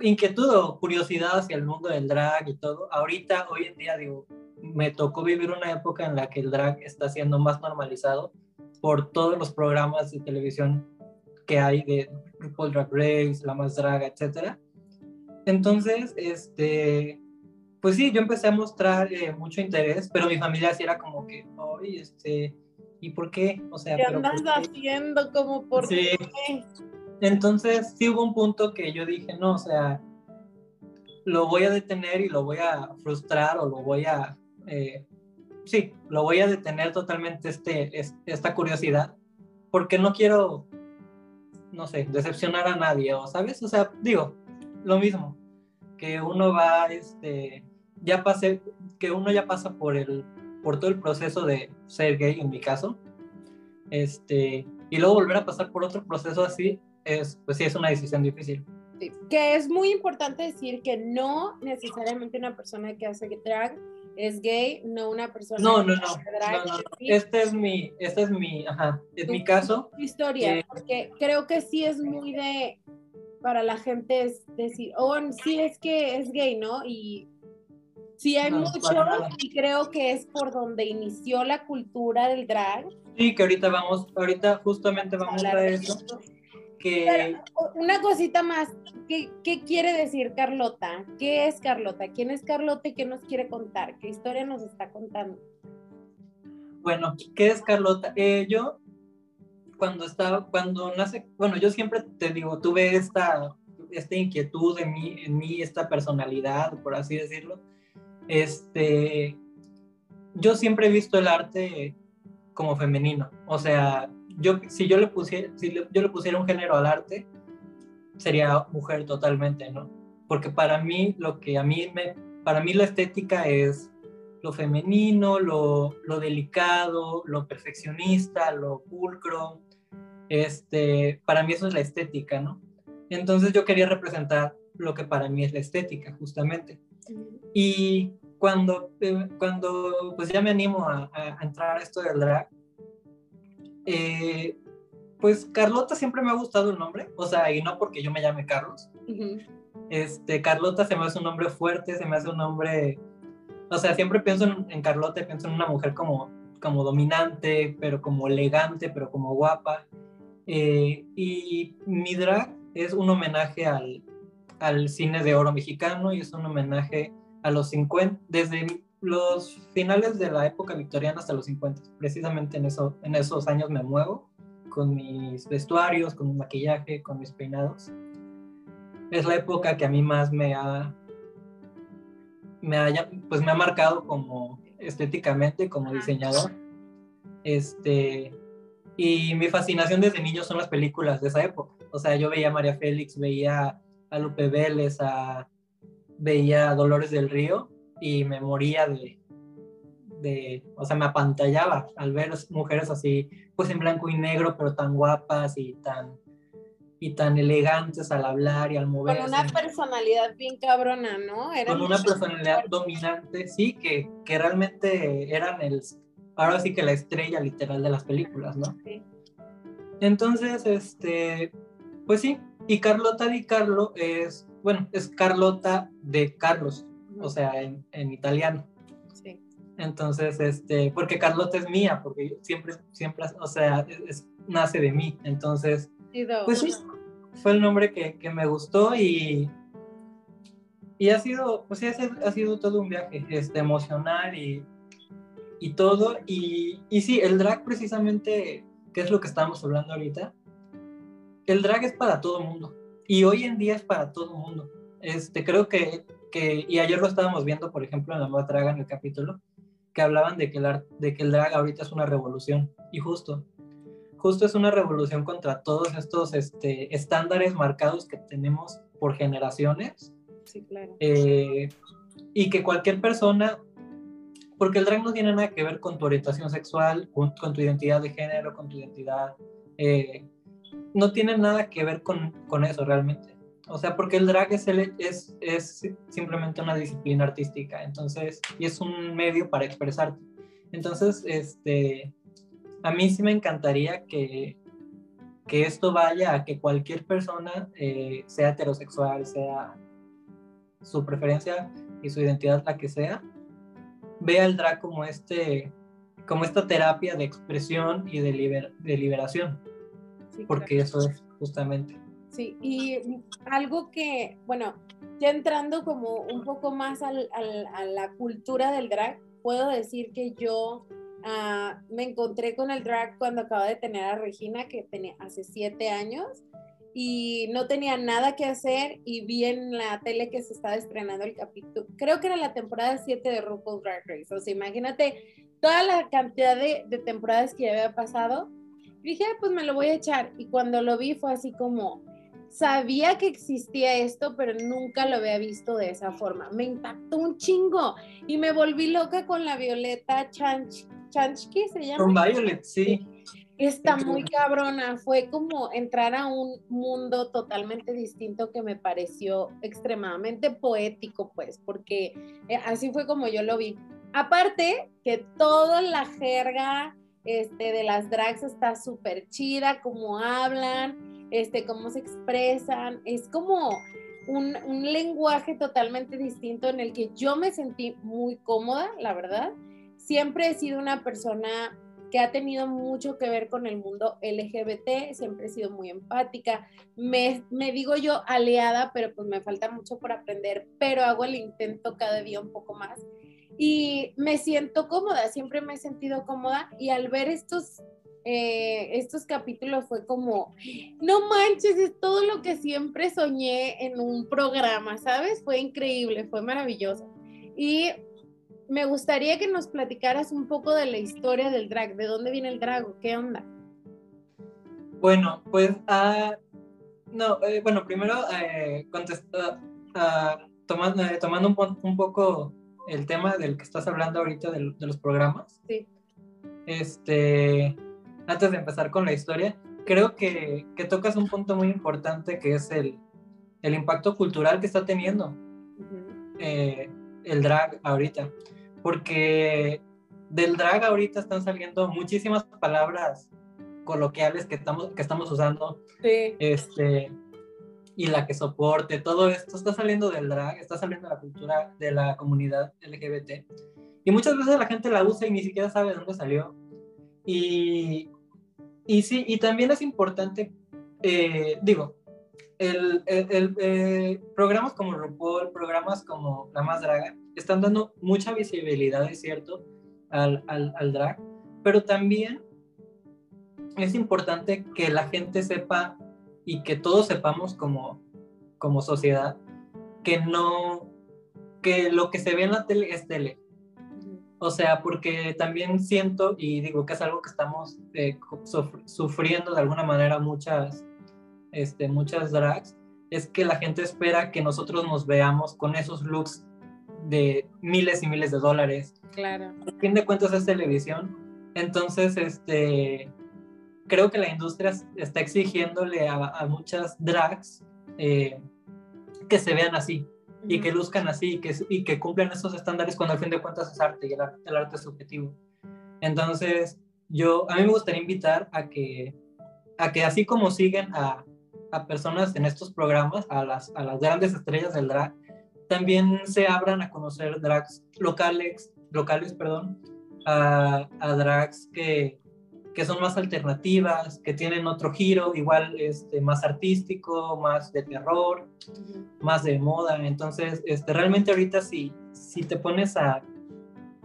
inquietud o curiosidad hacia el mundo del drag y todo. Ahorita, hoy en día, digo, me tocó vivir una época en la que el drag está siendo más normalizado por todos los programas de televisión que hay de RuPaul Drag Race, La Más Draga, etc. Entonces, este, pues sí, yo empecé a mostrar eh, mucho interés, pero mi familia sí era como que, oye, este, ¿y por qué? O sea, ¿qué andas haciendo? como por sí. qué? Entonces, sí hubo un punto que yo dije, no, o sea, lo voy a detener y lo voy a frustrar o lo voy a, eh, sí, lo voy a detener totalmente este, esta curiosidad, porque no quiero, no sé, decepcionar a nadie, o sabes, o sea, digo, lo mismo, que uno va, este, ya pase, que uno ya pasa por el por todo el proceso de ser gay en mi caso, este, y luego volver a pasar por otro proceso así, es, pues sí, es una decisión difícil. Sí, que es muy importante decir que no necesariamente una persona que hace drag es gay, no una persona no, no, que no, hace drag. No, no, Este es mi, este es mi, ajá, es mi caso. Historia, eh, porque creo que sí es muy de, para la gente es decir, oh, sí es que es gay, ¿no? Y Sí, hay mucho y creo que es por donde inició la cultura del drag. Sí, que ahorita vamos, ahorita justamente vamos a, eso, que... una cosita más, ¿Qué, ¿qué, quiere decir Carlota? ¿Qué es Carlota? ¿Quién es Carlota y qué nos quiere contar? ¿Qué historia nos está contando? Bueno, ¿qué es Carlota? Eh, yo, cuando estaba, cuando nace, bueno, yo siempre te digo, tuve esta, esta inquietud en mí, en mí, esta personalidad, por así decirlo. Este, yo siempre he visto el arte como femenino. O sea, yo, si yo le pusiera, si yo le pusiera un género al arte, sería mujer totalmente, ¿no? Porque para mí, lo que a mí me, para mí la estética es lo femenino, lo, lo delicado, lo perfeccionista, lo pulcro. Este, para mí eso es la estética, ¿no? Entonces yo quería representar lo que para mí es la estética, justamente. Y cuando, eh, cuando pues ya me animo a, a, entrar a esto del drag, eh, pues Carlota siempre me ha gustado el nombre, o sea, y no porque yo me llame Carlos. Este, Carlota se me hace un nombre fuerte, se me hace un nombre o sea, siempre pienso en, Carlota, pienso en una mujer como, como dominante, pero como elegante, pero como guapa. Eh, y mi drag es un homenaje al, al cine de oro mexicano y es un homenaje a los 50, desde los finales de la época victoriana hasta los 50. Precisamente en, eso, en esos años me muevo con mis vestuarios, con mi maquillaje, con mis peinados. Es la época que a mí más me ha, me haya, pues me ha marcado como estéticamente, como diseñador. Este, y mi fascinación desde niño son las películas de esa época. O sea, yo veía a María Félix, veía a Lupe Vélez, a, veía a Dolores del Río y me moría de, de, o sea, me apantallaba al ver mujeres así, pues en blanco y negro, pero tan guapas y tan y tan elegantes al hablar y al moverse. Con una personalidad bien cabrona, ¿no? con una personalidad dominante, sí, que, que realmente eran el, ahora sí que la estrella literal de las películas, ¿no? Sí. Entonces, este, pues sí, y Carlota Di Carlo es, bueno, es Carlota de Carlos, o sea, en, en italiano. Sí. Entonces, este, porque Carlota es mía, porque siempre, siempre, o sea, es, nace de mí, entonces pues sí, fue el nombre que, que, me gustó y, y ha sido, pues sí, ha sido todo un viaje este, emocional y, y todo. Y, y sí, el drag precisamente, que es lo que estamos hablando ahorita, el drag es para todo mundo y hoy en día es para todo mundo. Este, creo que, que, y ayer lo estábamos viendo, por ejemplo, en la nueva Draga, en el capítulo, que hablaban de que, el, de que el drag ahorita es una revolución. Y justo, justo es una revolución contra todos estos este, estándares marcados que tenemos por generaciones. Sí, claro. Eh, y que cualquier persona, porque el drag no tiene nada que ver con tu orientación sexual, con, tu identidad de género, con tu identidad, eh, no tiene nada que ver con, con, eso realmente. O sea, porque el drag es, el, es, es simplemente una disciplina artística, entonces, y es un medio para expresarte. Entonces, este, a mí sí me encantaría que, que esto vaya a que cualquier persona, eh, sea heterosexual, sea su preferencia y su identidad la que sea, vea el drag como, este, como esta terapia de expresión y de, de liberación. porque eso es justamente. Sí, y algo que, bueno, ya entrando como un poco más al, a la cultura del drag, puedo decir que yo Ah, me encontré con el drag cuando acaba de tener a Regina, que tenía hace siete años, y no tenía nada que hacer y vi en la tele que se estaba estrenando el capítulo, creo que era la temporada 7 de RuPaul's Drag Race, o sea, imagínate toda la cantidad de, de temporadas que ya había pasado, y dije, pues me lo voy a echar, y cuando lo vi fue así como, sabía que existía esto, pero nunca lo había visto de esa forma. Me impactó un chingo y me volví loca con la Violeta Chanch Chanchki se llama. Con Violet, sí. Está muy cabrona, fue como entrar a un mundo totalmente distinto que me pareció extremadamente poético, pues, porque eh, así fue como yo lo vi. Aparte que toda la jerga este, de las drags está súper chida, cómo hablan, este, cómo se expresan, es como un, un lenguaje totalmente distinto en el que yo me sentí muy cómoda, la verdad siempre he sido una persona que ha tenido mucho que ver con el mundo LGBT, siempre he sido muy empática, me, me digo yo aliada, pero pues me falta mucho por aprender, pero hago el intento cada día un poco más y me siento cómoda, siempre me he sentido cómoda y al ver estos eh, estos capítulos fue como, no manches, es todo lo que siempre soñé en un programa, ¿sabes? Fue increíble, fue maravilloso. Y me gustaría que nos platicaras un poco de la historia del drag, de dónde viene el drag, qué onda. Bueno, pues, uh, no, eh, bueno, primero eh, uh, tomando, eh, tomando un, un, poco el tema del que estás hablando ahorita de, de los programas. Sí. Este, antes de empezar con la historia, creo que, que tocas un punto muy importante que es el, el impacto cultural que está teniendo eh, el drag ahorita. Porque del drag ahorita están saliendo muchísimas palabras coloquiales que estamos, que estamos usando. Sí. Este, y la que soporte, todo esto está saliendo del drag, está saliendo de la cultura de la comunidad LGBT. Y muchas veces la gente la usa y ni siquiera sabe de dónde salió. Y, y sí, y también es importante, eh, digo, el, el, eh, programas como RuPaul, programas como La Más Draga, están dando mucha visibilidad, es cierto, al, al, al drag, pero también es importante que la gente sepa y que todos sepamos como, como sociedad que no, que lo que se ve en la tele es tele, o sea, porque también siento, y digo que es algo que estamos eh, sufriendo de alguna manera muchas, este, muchas drags, es que la gente espera que nosotros nos veamos con esos looks de miles y miles de dólares. Claro. A fin de cuentas es televisión. Entonces, este, creo que la industria está exigiéndole a, muchas drags eh, que se vean así, y que luzcan así y que, y que cumplan esos estándares cuando al fin de cuentas es arte y el, arte es subjetivo. Entonces, yo, a mí me gustaría invitar a que, a que así como siguen a, a personas en estos programas, a las, a las grandes estrellas del drag, también se abran a conocer drags locales, locales perdón, a, a drags que, que son más alternativas, que tienen otro giro, igual este, más artístico, más de terror, más de moda. Entonces, este, realmente ahorita si, si te pones a,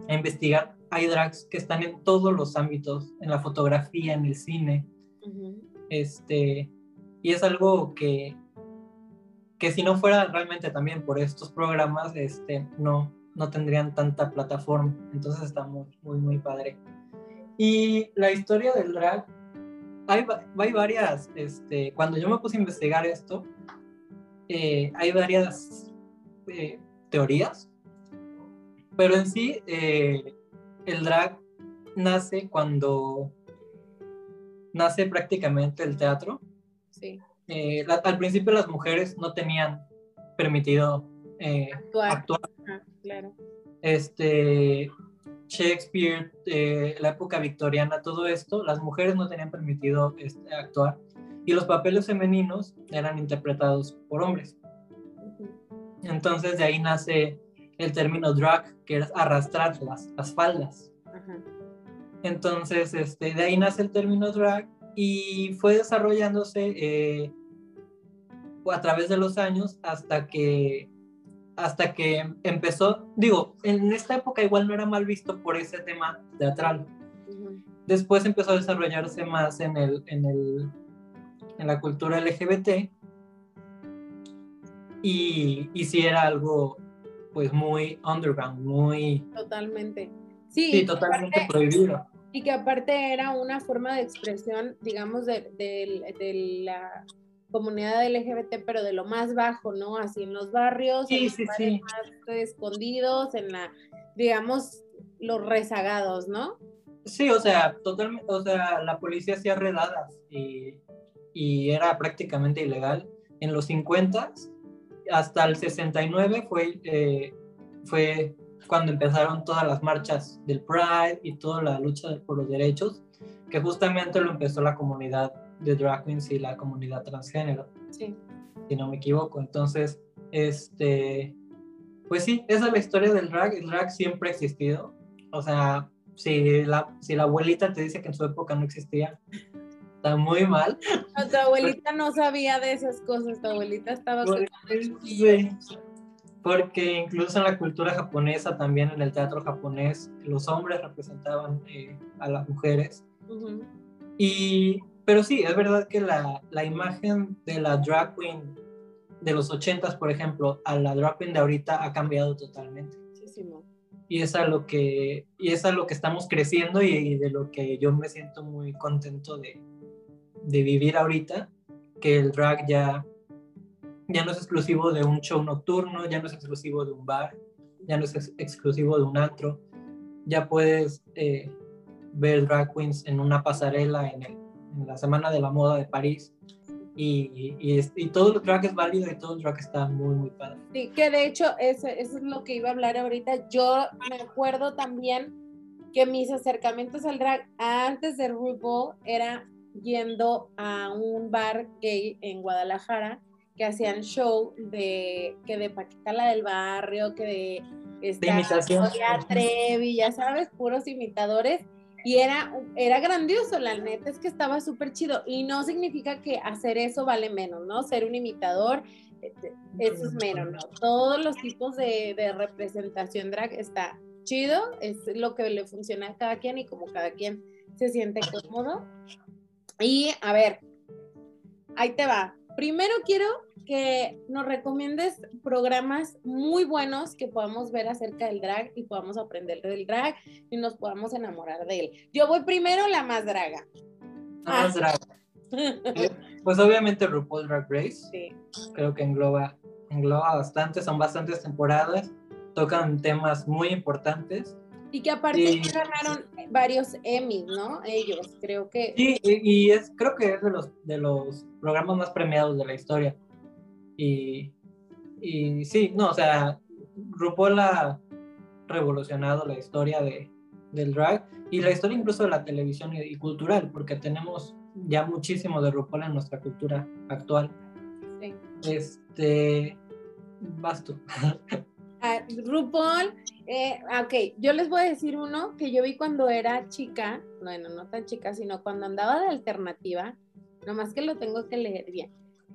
a, investigar, hay drags que están en todos los ámbitos, en la fotografía, en el cine. este, y es algo que, que si no fuera realmente también por estos programas, este, no, no tendrían tanta plataforma. Entonces está muy, muy, muy padre. Y la historia del drag, hay, hay varias, este, cuando yo me puse a investigar esto, eh, hay varias eh, teorías, pero en sí eh, el drag nace cuando nace prácticamente el teatro. Sí. al principio las mujeres no tenían permitido actuar. claro. Este, Shakespeare, eh, la época victoriana, todo esto, las mujeres no tenían permitido este, actuar y los papeles femeninos eran interpretados por hombres. Entonces de ahí nace el término drag, que es arrastrar las, las faldas. Entonces este, de ahí nace el término drag y fue desarrollándose eh, a través de los años hasta que hasta que empezó, digo, en esta época igual no era mal visto por ese tema teatral. Después empezó a desarrollarse más en el, en el, en la cultura LGBT y, y sí era algo pues muy underground, muy... Totalmente. Sí, totalmente prohibido. Y que aparte era una forma de expresión, digamos, de, de, de la comunidad LGBT, pero de lo más bajo, ¿no? Así en los barrios, en los más escondidos, en la, digamos, los rezagados, ¿no? Sí, o sea, totalmente, o sea, la policía hacía redadas y, y era prácticamente ilegal. En los 50 hasta el 69 fue, eh, fue cuando empezaron todas las marchas del Pride y toda la lucha por los derechos, que justamente lo empezó la comunidad de drag queens y la comunidad transgénero. Sí. Si no me equivoco. Entonces, este, pues sí, esa es la historia del drag. El drag siempre ha existido. O sea, si la, si la abuelita te dice que en su época no existía, está muy mal. tu abuelita no sabía de esas cosas, tu abuelita estaba... Sí, porque incluso en la cultura japonesa, también en el teatro japonés, los hombres representaban eh, a las mujeres. y, pero sí, es verdad que la, la, imagen de la drag queen de los ochentas, por ejemplo, a la drag queen de ahorita ha cambiado totalmente. Muchísimo. Y es a lo que, y es a lo que estamos creciendo y, de lo que yo me siento muy contento de, de vivir ahorita, que el drag ya ya no es exclusivo de un show nocturno, ya no es exclusivo de un bar, ya no es exclusivo de un antro, ya puedes eh, ver drag queens en una pasarela en, la Semana de la Moda de París y, y, todo el drag es válido y todo el drag está muy, muy padre. Sí, que de hecho eso es lo que iba a hablar ahorita. Yo me acuerdo también que mis acercamientos al drag antes de RuPaul era yendo a un bar gay en Guadalajara que hacían show de que de Paquita la del barrio, que de esta imitación. Trevi, ya sabes, puros imitadores. Y era, era grandioso, la neta es que estaba súper chido. Y no significa que hacer eso vale menos, ¿no? Ser un imitador, este, eso es menos, ¿no? Todos los tipos de, de representación drag está chido, es lo que le funciona a cada quien y como cada quien se siente cómodo. Y a ver, ahí te va. Primero quiero que nos recomiendes programas muy buenos que podamos ver acerca del drag y podamos aprender del drag y nos podamos enamorar de él. Yo voy primero la más draga. La más draga. [LAUGHS] Pues obviamente RuPaul Drag Race. Sí. Creo que engloba, engloba bastante, son bastantes temporadas, tocan temas muy importantes. Y que aparte ganaron varios Emmys, ¿no? Ellos, creo que. Sí, y, es, creo que es de los, de los programas más premiados de la historia. Y, y sí, no, o sea, RuPaul ha revolucionado la historia de, del drag y la historia incluso de la televisión y, cultural, porque tenemos ya muchísimo de RuPaul en nuestra cultura actual. Sí. Este, vas tú. Ah, RuPaul, eh, ok, yo les voy a decir uno que yo vi cuando era chica, bueno, no tan chica, sino cuando andaba de alternativa, nomás que lo tengo que leer bien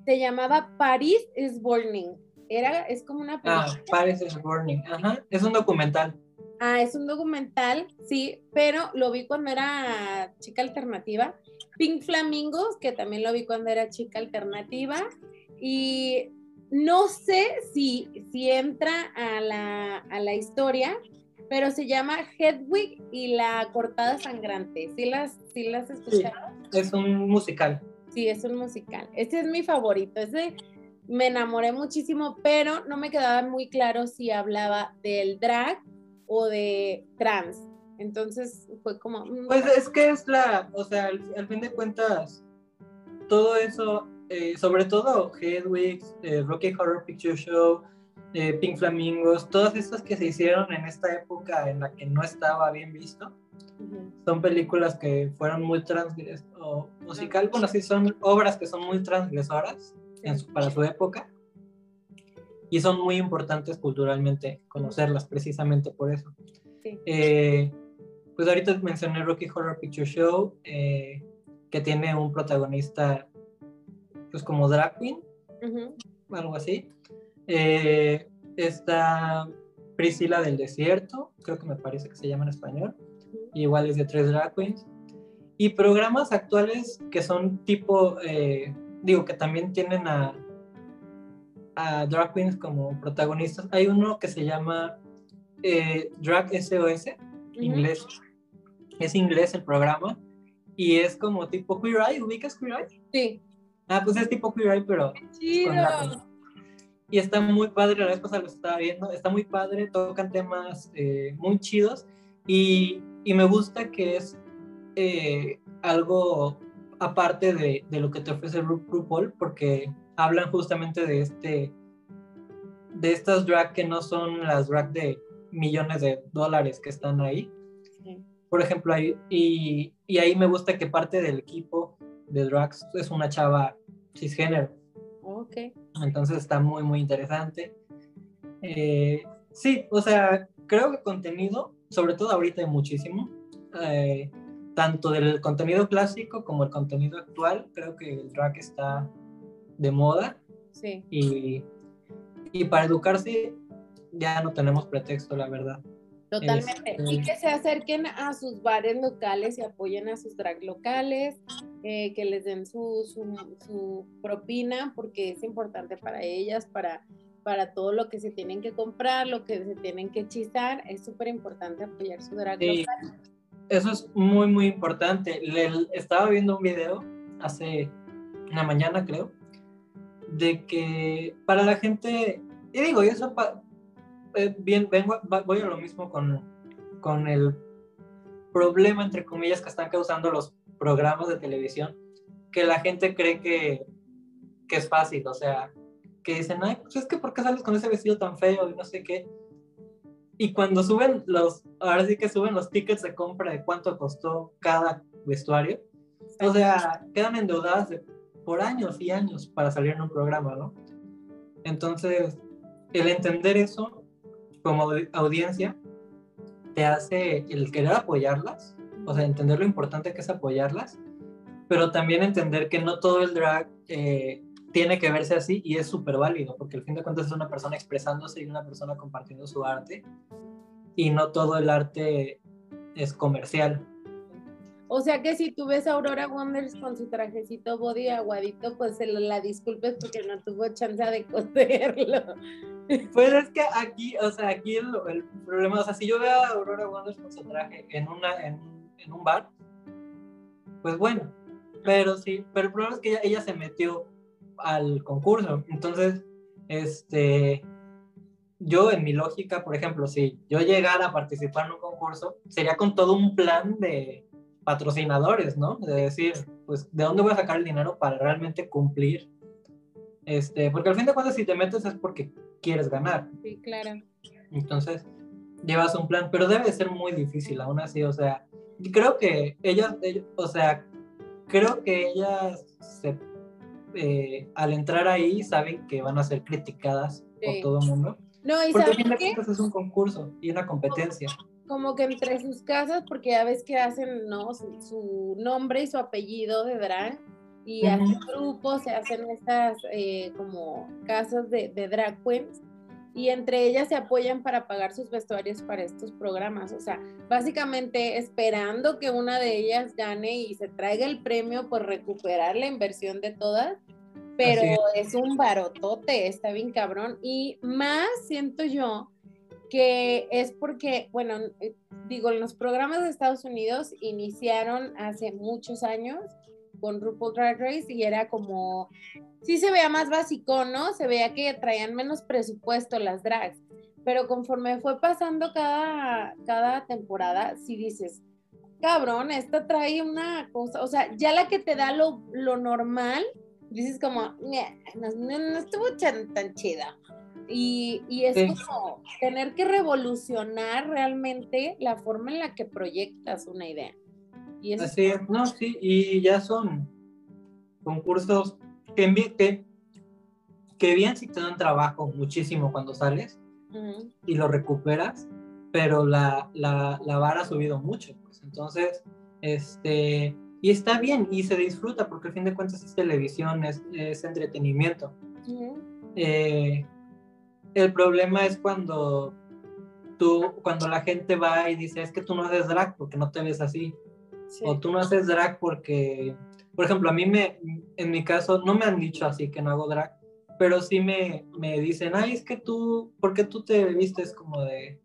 se llamaba Paris is Burning. Era, es como una Ah, Paris is Burning, ajá, es un documental. Ah, es un documental, sí, pero lo vi cuando era chica alternativa. Pink Flamingos, que también lo vi cuando era chica alternativa. Y no sé si, si entra a la, a la historia, pero se llama Hedwig y la cortada sangrante. ¿Sí las, sí las escuchado? es un musical. Sí, es un musical. Este es mi favorito. Ese me enamoré muchísimo, pero no me quedaba muy claro si hablaba del drag o de trans. Entonces fue como... Mm, pues es que es la, o sea, al, fin de cuentas, todo eso, eh, sobre todo Hedwig, eh, Rocky Horror Picture Show, eh, Pink Flamingos, todas estas que se hicieron en esta época en la que no estaba bien visto, son películas que fueron muy transgresoras, o musical, bueno, sí, son obras que son muy transgresoras para su época y son muy importantes culturalmente conocerlas precisamente por eso. Eh, pues ahorita mencioné Rocky Horror Picture Show, eh, que tiene un protagonista pues como drag queen, algo así. Eh, está Priscila del Desierto, creo que me parece que se llama en español igual es de tres drag queens. Y programas actuales que son tipo, eh, digo, que también tienen a, a drag queens como protagonistas. Hay uno que se llama eh, Drag SOS, inglés. Es inglés el programa. Y es como tipo Queer Eye, ¿ubicas Queer Eye? Sí. Ah, pues es tipo Queer Eye, pero... y está muy padre, la vez pasada lo estaba viendo, está muy padre, tocan temas eh, muy chidos y y me gusta que es eh, algo aparte de, de, lo que te ofrece RuPaul, porque hablan justamente de este de estas drag que no son las drag de millones de dólares que están ahí. Por ejemplo, ahí, y, y, ahí me gusta que parte del equipo de drags es una chava cisgénero. Ok. Entonces está muy, muy interesante. Eh, sí, o sea, creo que contenido sobre todo ahorita hay muchísimo. eh, tanto del contenido clásico como el contenido actual. Creo que el drag está de moda. Sí. Y, y para educarse ya no tenemos pretexto, la verdad. Totalmente. Este Y que se acerquen a sus bares locales y apoyen a sus drag locales, eh, que les den su, su, su propina, porque es importante para ellas, para, para todo lo que se tienen que comprar, lo que se tienen que hechizar. Es súper importante apoyar su drag Sí. local. Eso es muy, muy importante. Le- estaba viendo un video hace una mañana, creo, de que para la gente, y digo, y eso pa- eh, bien, vengo, voy a lo mismo con, con el problema, entre comillas, que están causando los programas de televisión, que la gente cree que, que es fácil, o sea, que dicen, ay, pues es que ¿por qué sales con ese vestido tan feo y no sé qué? Y cuando suben los, ahora sí que suben los tickets de compra de cuánto costó cada vestuario, o sea, quedan endeudadas de- por años y años para salir en un programa, ¿no? Entonces, el entender eso como audi- audiencia te hace el querer apoyarlas, o sea, entender lo importante que es apoyarlas, pero también entender que no todo el drag eh, tiene que verse así y es súper válido, porque al fin de cuentas es una persona expresándose y una persona compartiendo su arte, y no todo el arte es comercial. O sea que si tú ves a Aurora Wonders con su trajecito body aguadito, pues se la, la disculpes porque no tuvo chance de coserlo. [LAUGHS] Pues es que aquí, o sea, aquí el, el problema, o sea, si yo veo a Aurora Wonders con su traje en, una, en, en un bar, pues bueno, pero sí, pero el problema es que ella, ella se metió al concurso, entonces, este, yo en mi lógica, por ejemplo, si yo llegara a participar en un concurso, sería con todo un plan de patrocinadores, ¿no? De decir, pues, ¿de dónde voy a sacar el dinero para realmente cumplir? Este, porque al fin de cuentas, si te metes es porque quieres ganar. Sí, claro. Entonces, llevas un plan, pero debe ser muy difícil aún así, o sea, creo que ellas, ell- o sea, creo que ellas se, eh, al entrar ahí saben que van a ser criticadas Sí. por todo el mundo, No, y porque ¿sabes qué? es un concurso y una competencia. como que entre sus casas, porque ya ves que hacen, ¿no? Su, su nombre y su apellido de drag, y Ujú. hacen grupos, se hacen estas eh, como casas de, de drag queens, y entre ellas se apoyan para pagar sus vestuarios para estos programas. O sea, básicamente esperando que una de ellas gane y se traiga el premio por recuperar la inversión de todas. Pero Así es un barotote, está bien cabrón. Y más siento yo que es porque, bueno, eh, digo, los programas de Estados Unidos iniciaron hace muchos años con RuPaul Drag Race y era como, sí se veía más básico, ¿no? Se veía que traían menos presupuesto las drags, pero conforme fue pasando cada, cada temporada, sí dices, cabrón, esta trae una cosa, o sea, ya la que te da lo, lo normal, dices como, "Ñe, no, no, no estuvo tan, tan chida. Y, y es Sí. como tener que revolucionar realmente la forma en la que proyectas una idea. Y eso Así es, no, sí, y ya son concursos que, que, que bien si te dan trabajo muchísimo cuando sales, y lo recuperas, pero la, la, la vara ha subido mucho, pues entonces, este, y está bien y se disfruta porque al fin de cuentas es televisión, es, es entretenimiento. Eh, el problema es cuando tú, cuando la gente va y dice, es que tú no haces drag porque no te ves así, Sí. o tú no haces drag porque, por ejemplo, a mí me, en mi caso, no me han dicho así que no hago drag, pero sí me, me dicen, ay, es que tú, ¿por qué tú te vistes como de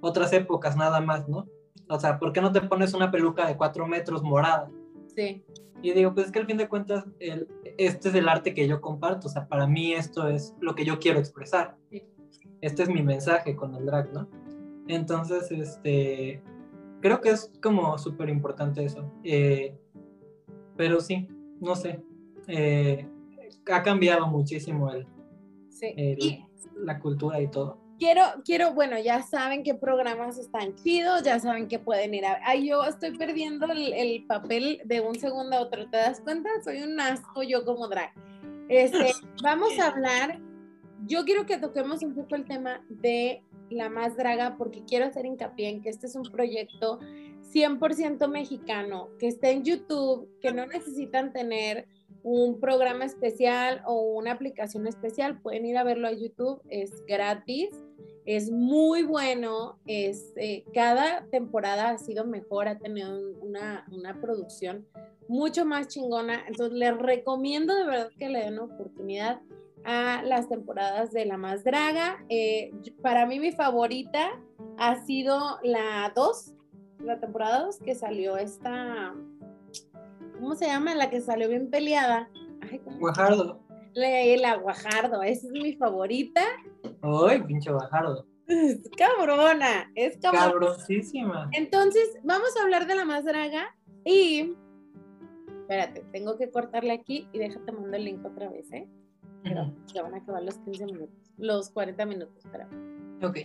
otras épocas nada más, no? O sea, ¿por qué no te pones una peluca de cuatro metros morada? Sí. Y digo, pues es que al fin de cuentas, el, este es el arte que yo comparto, o sea, para mí esto es lo que yo quiero expresar. Sí. Este es mi mensaje con el drag, ¿no? Entonces, este, creo que es como súper importante eso. Eh, pero sí, no sé, eh, ha cambiado muchísimo el, Sí. el- Y la cultura y todo. quiero, quiero, bueno, ya saben qué programas están chidos, ya saben que pueden ir a. Ay, yo estoy perdiendo el, el papel de un segundo a otro. ¿Te das cuenta? Soy un asco yo como drag. Este, [LAUGHS] vamos a hablar. Yo quiero que toquemos un poco el tema de La Más Draga porque quiero hacer hincapié en que este es un proyecto 100% mexicano, que está en YouTube, que no necesitan tener un programa especial o una aplicación especial, pueden ir a verlo a YouTube, es gratis, es muy bueno, es, eh, cada temporada ha sido mejor, ha tenido una, una producción mucho más chingona, entonces les recomiendo de verdad que le den oportunidad a las temporadas de La Más Draga. Eh, para mí mi favorita ha sido la 2, la temporada 2 que salió esta, ¿cómo se llama? La que salió bien peleada. Guajardo. La, la Guajardo, esa es mi favorita. Ay, pinche Guajardo. Es cabrona, es cabrona. Cabrosísima. Entonces, vamos a hablar de la más draga y. Espérate, tengo que cortarle aquí y déjate mando el link otra vez, ¿eh? Pero ya van a acabar los 15 minutos, los 40 minutos, espérame. Ok.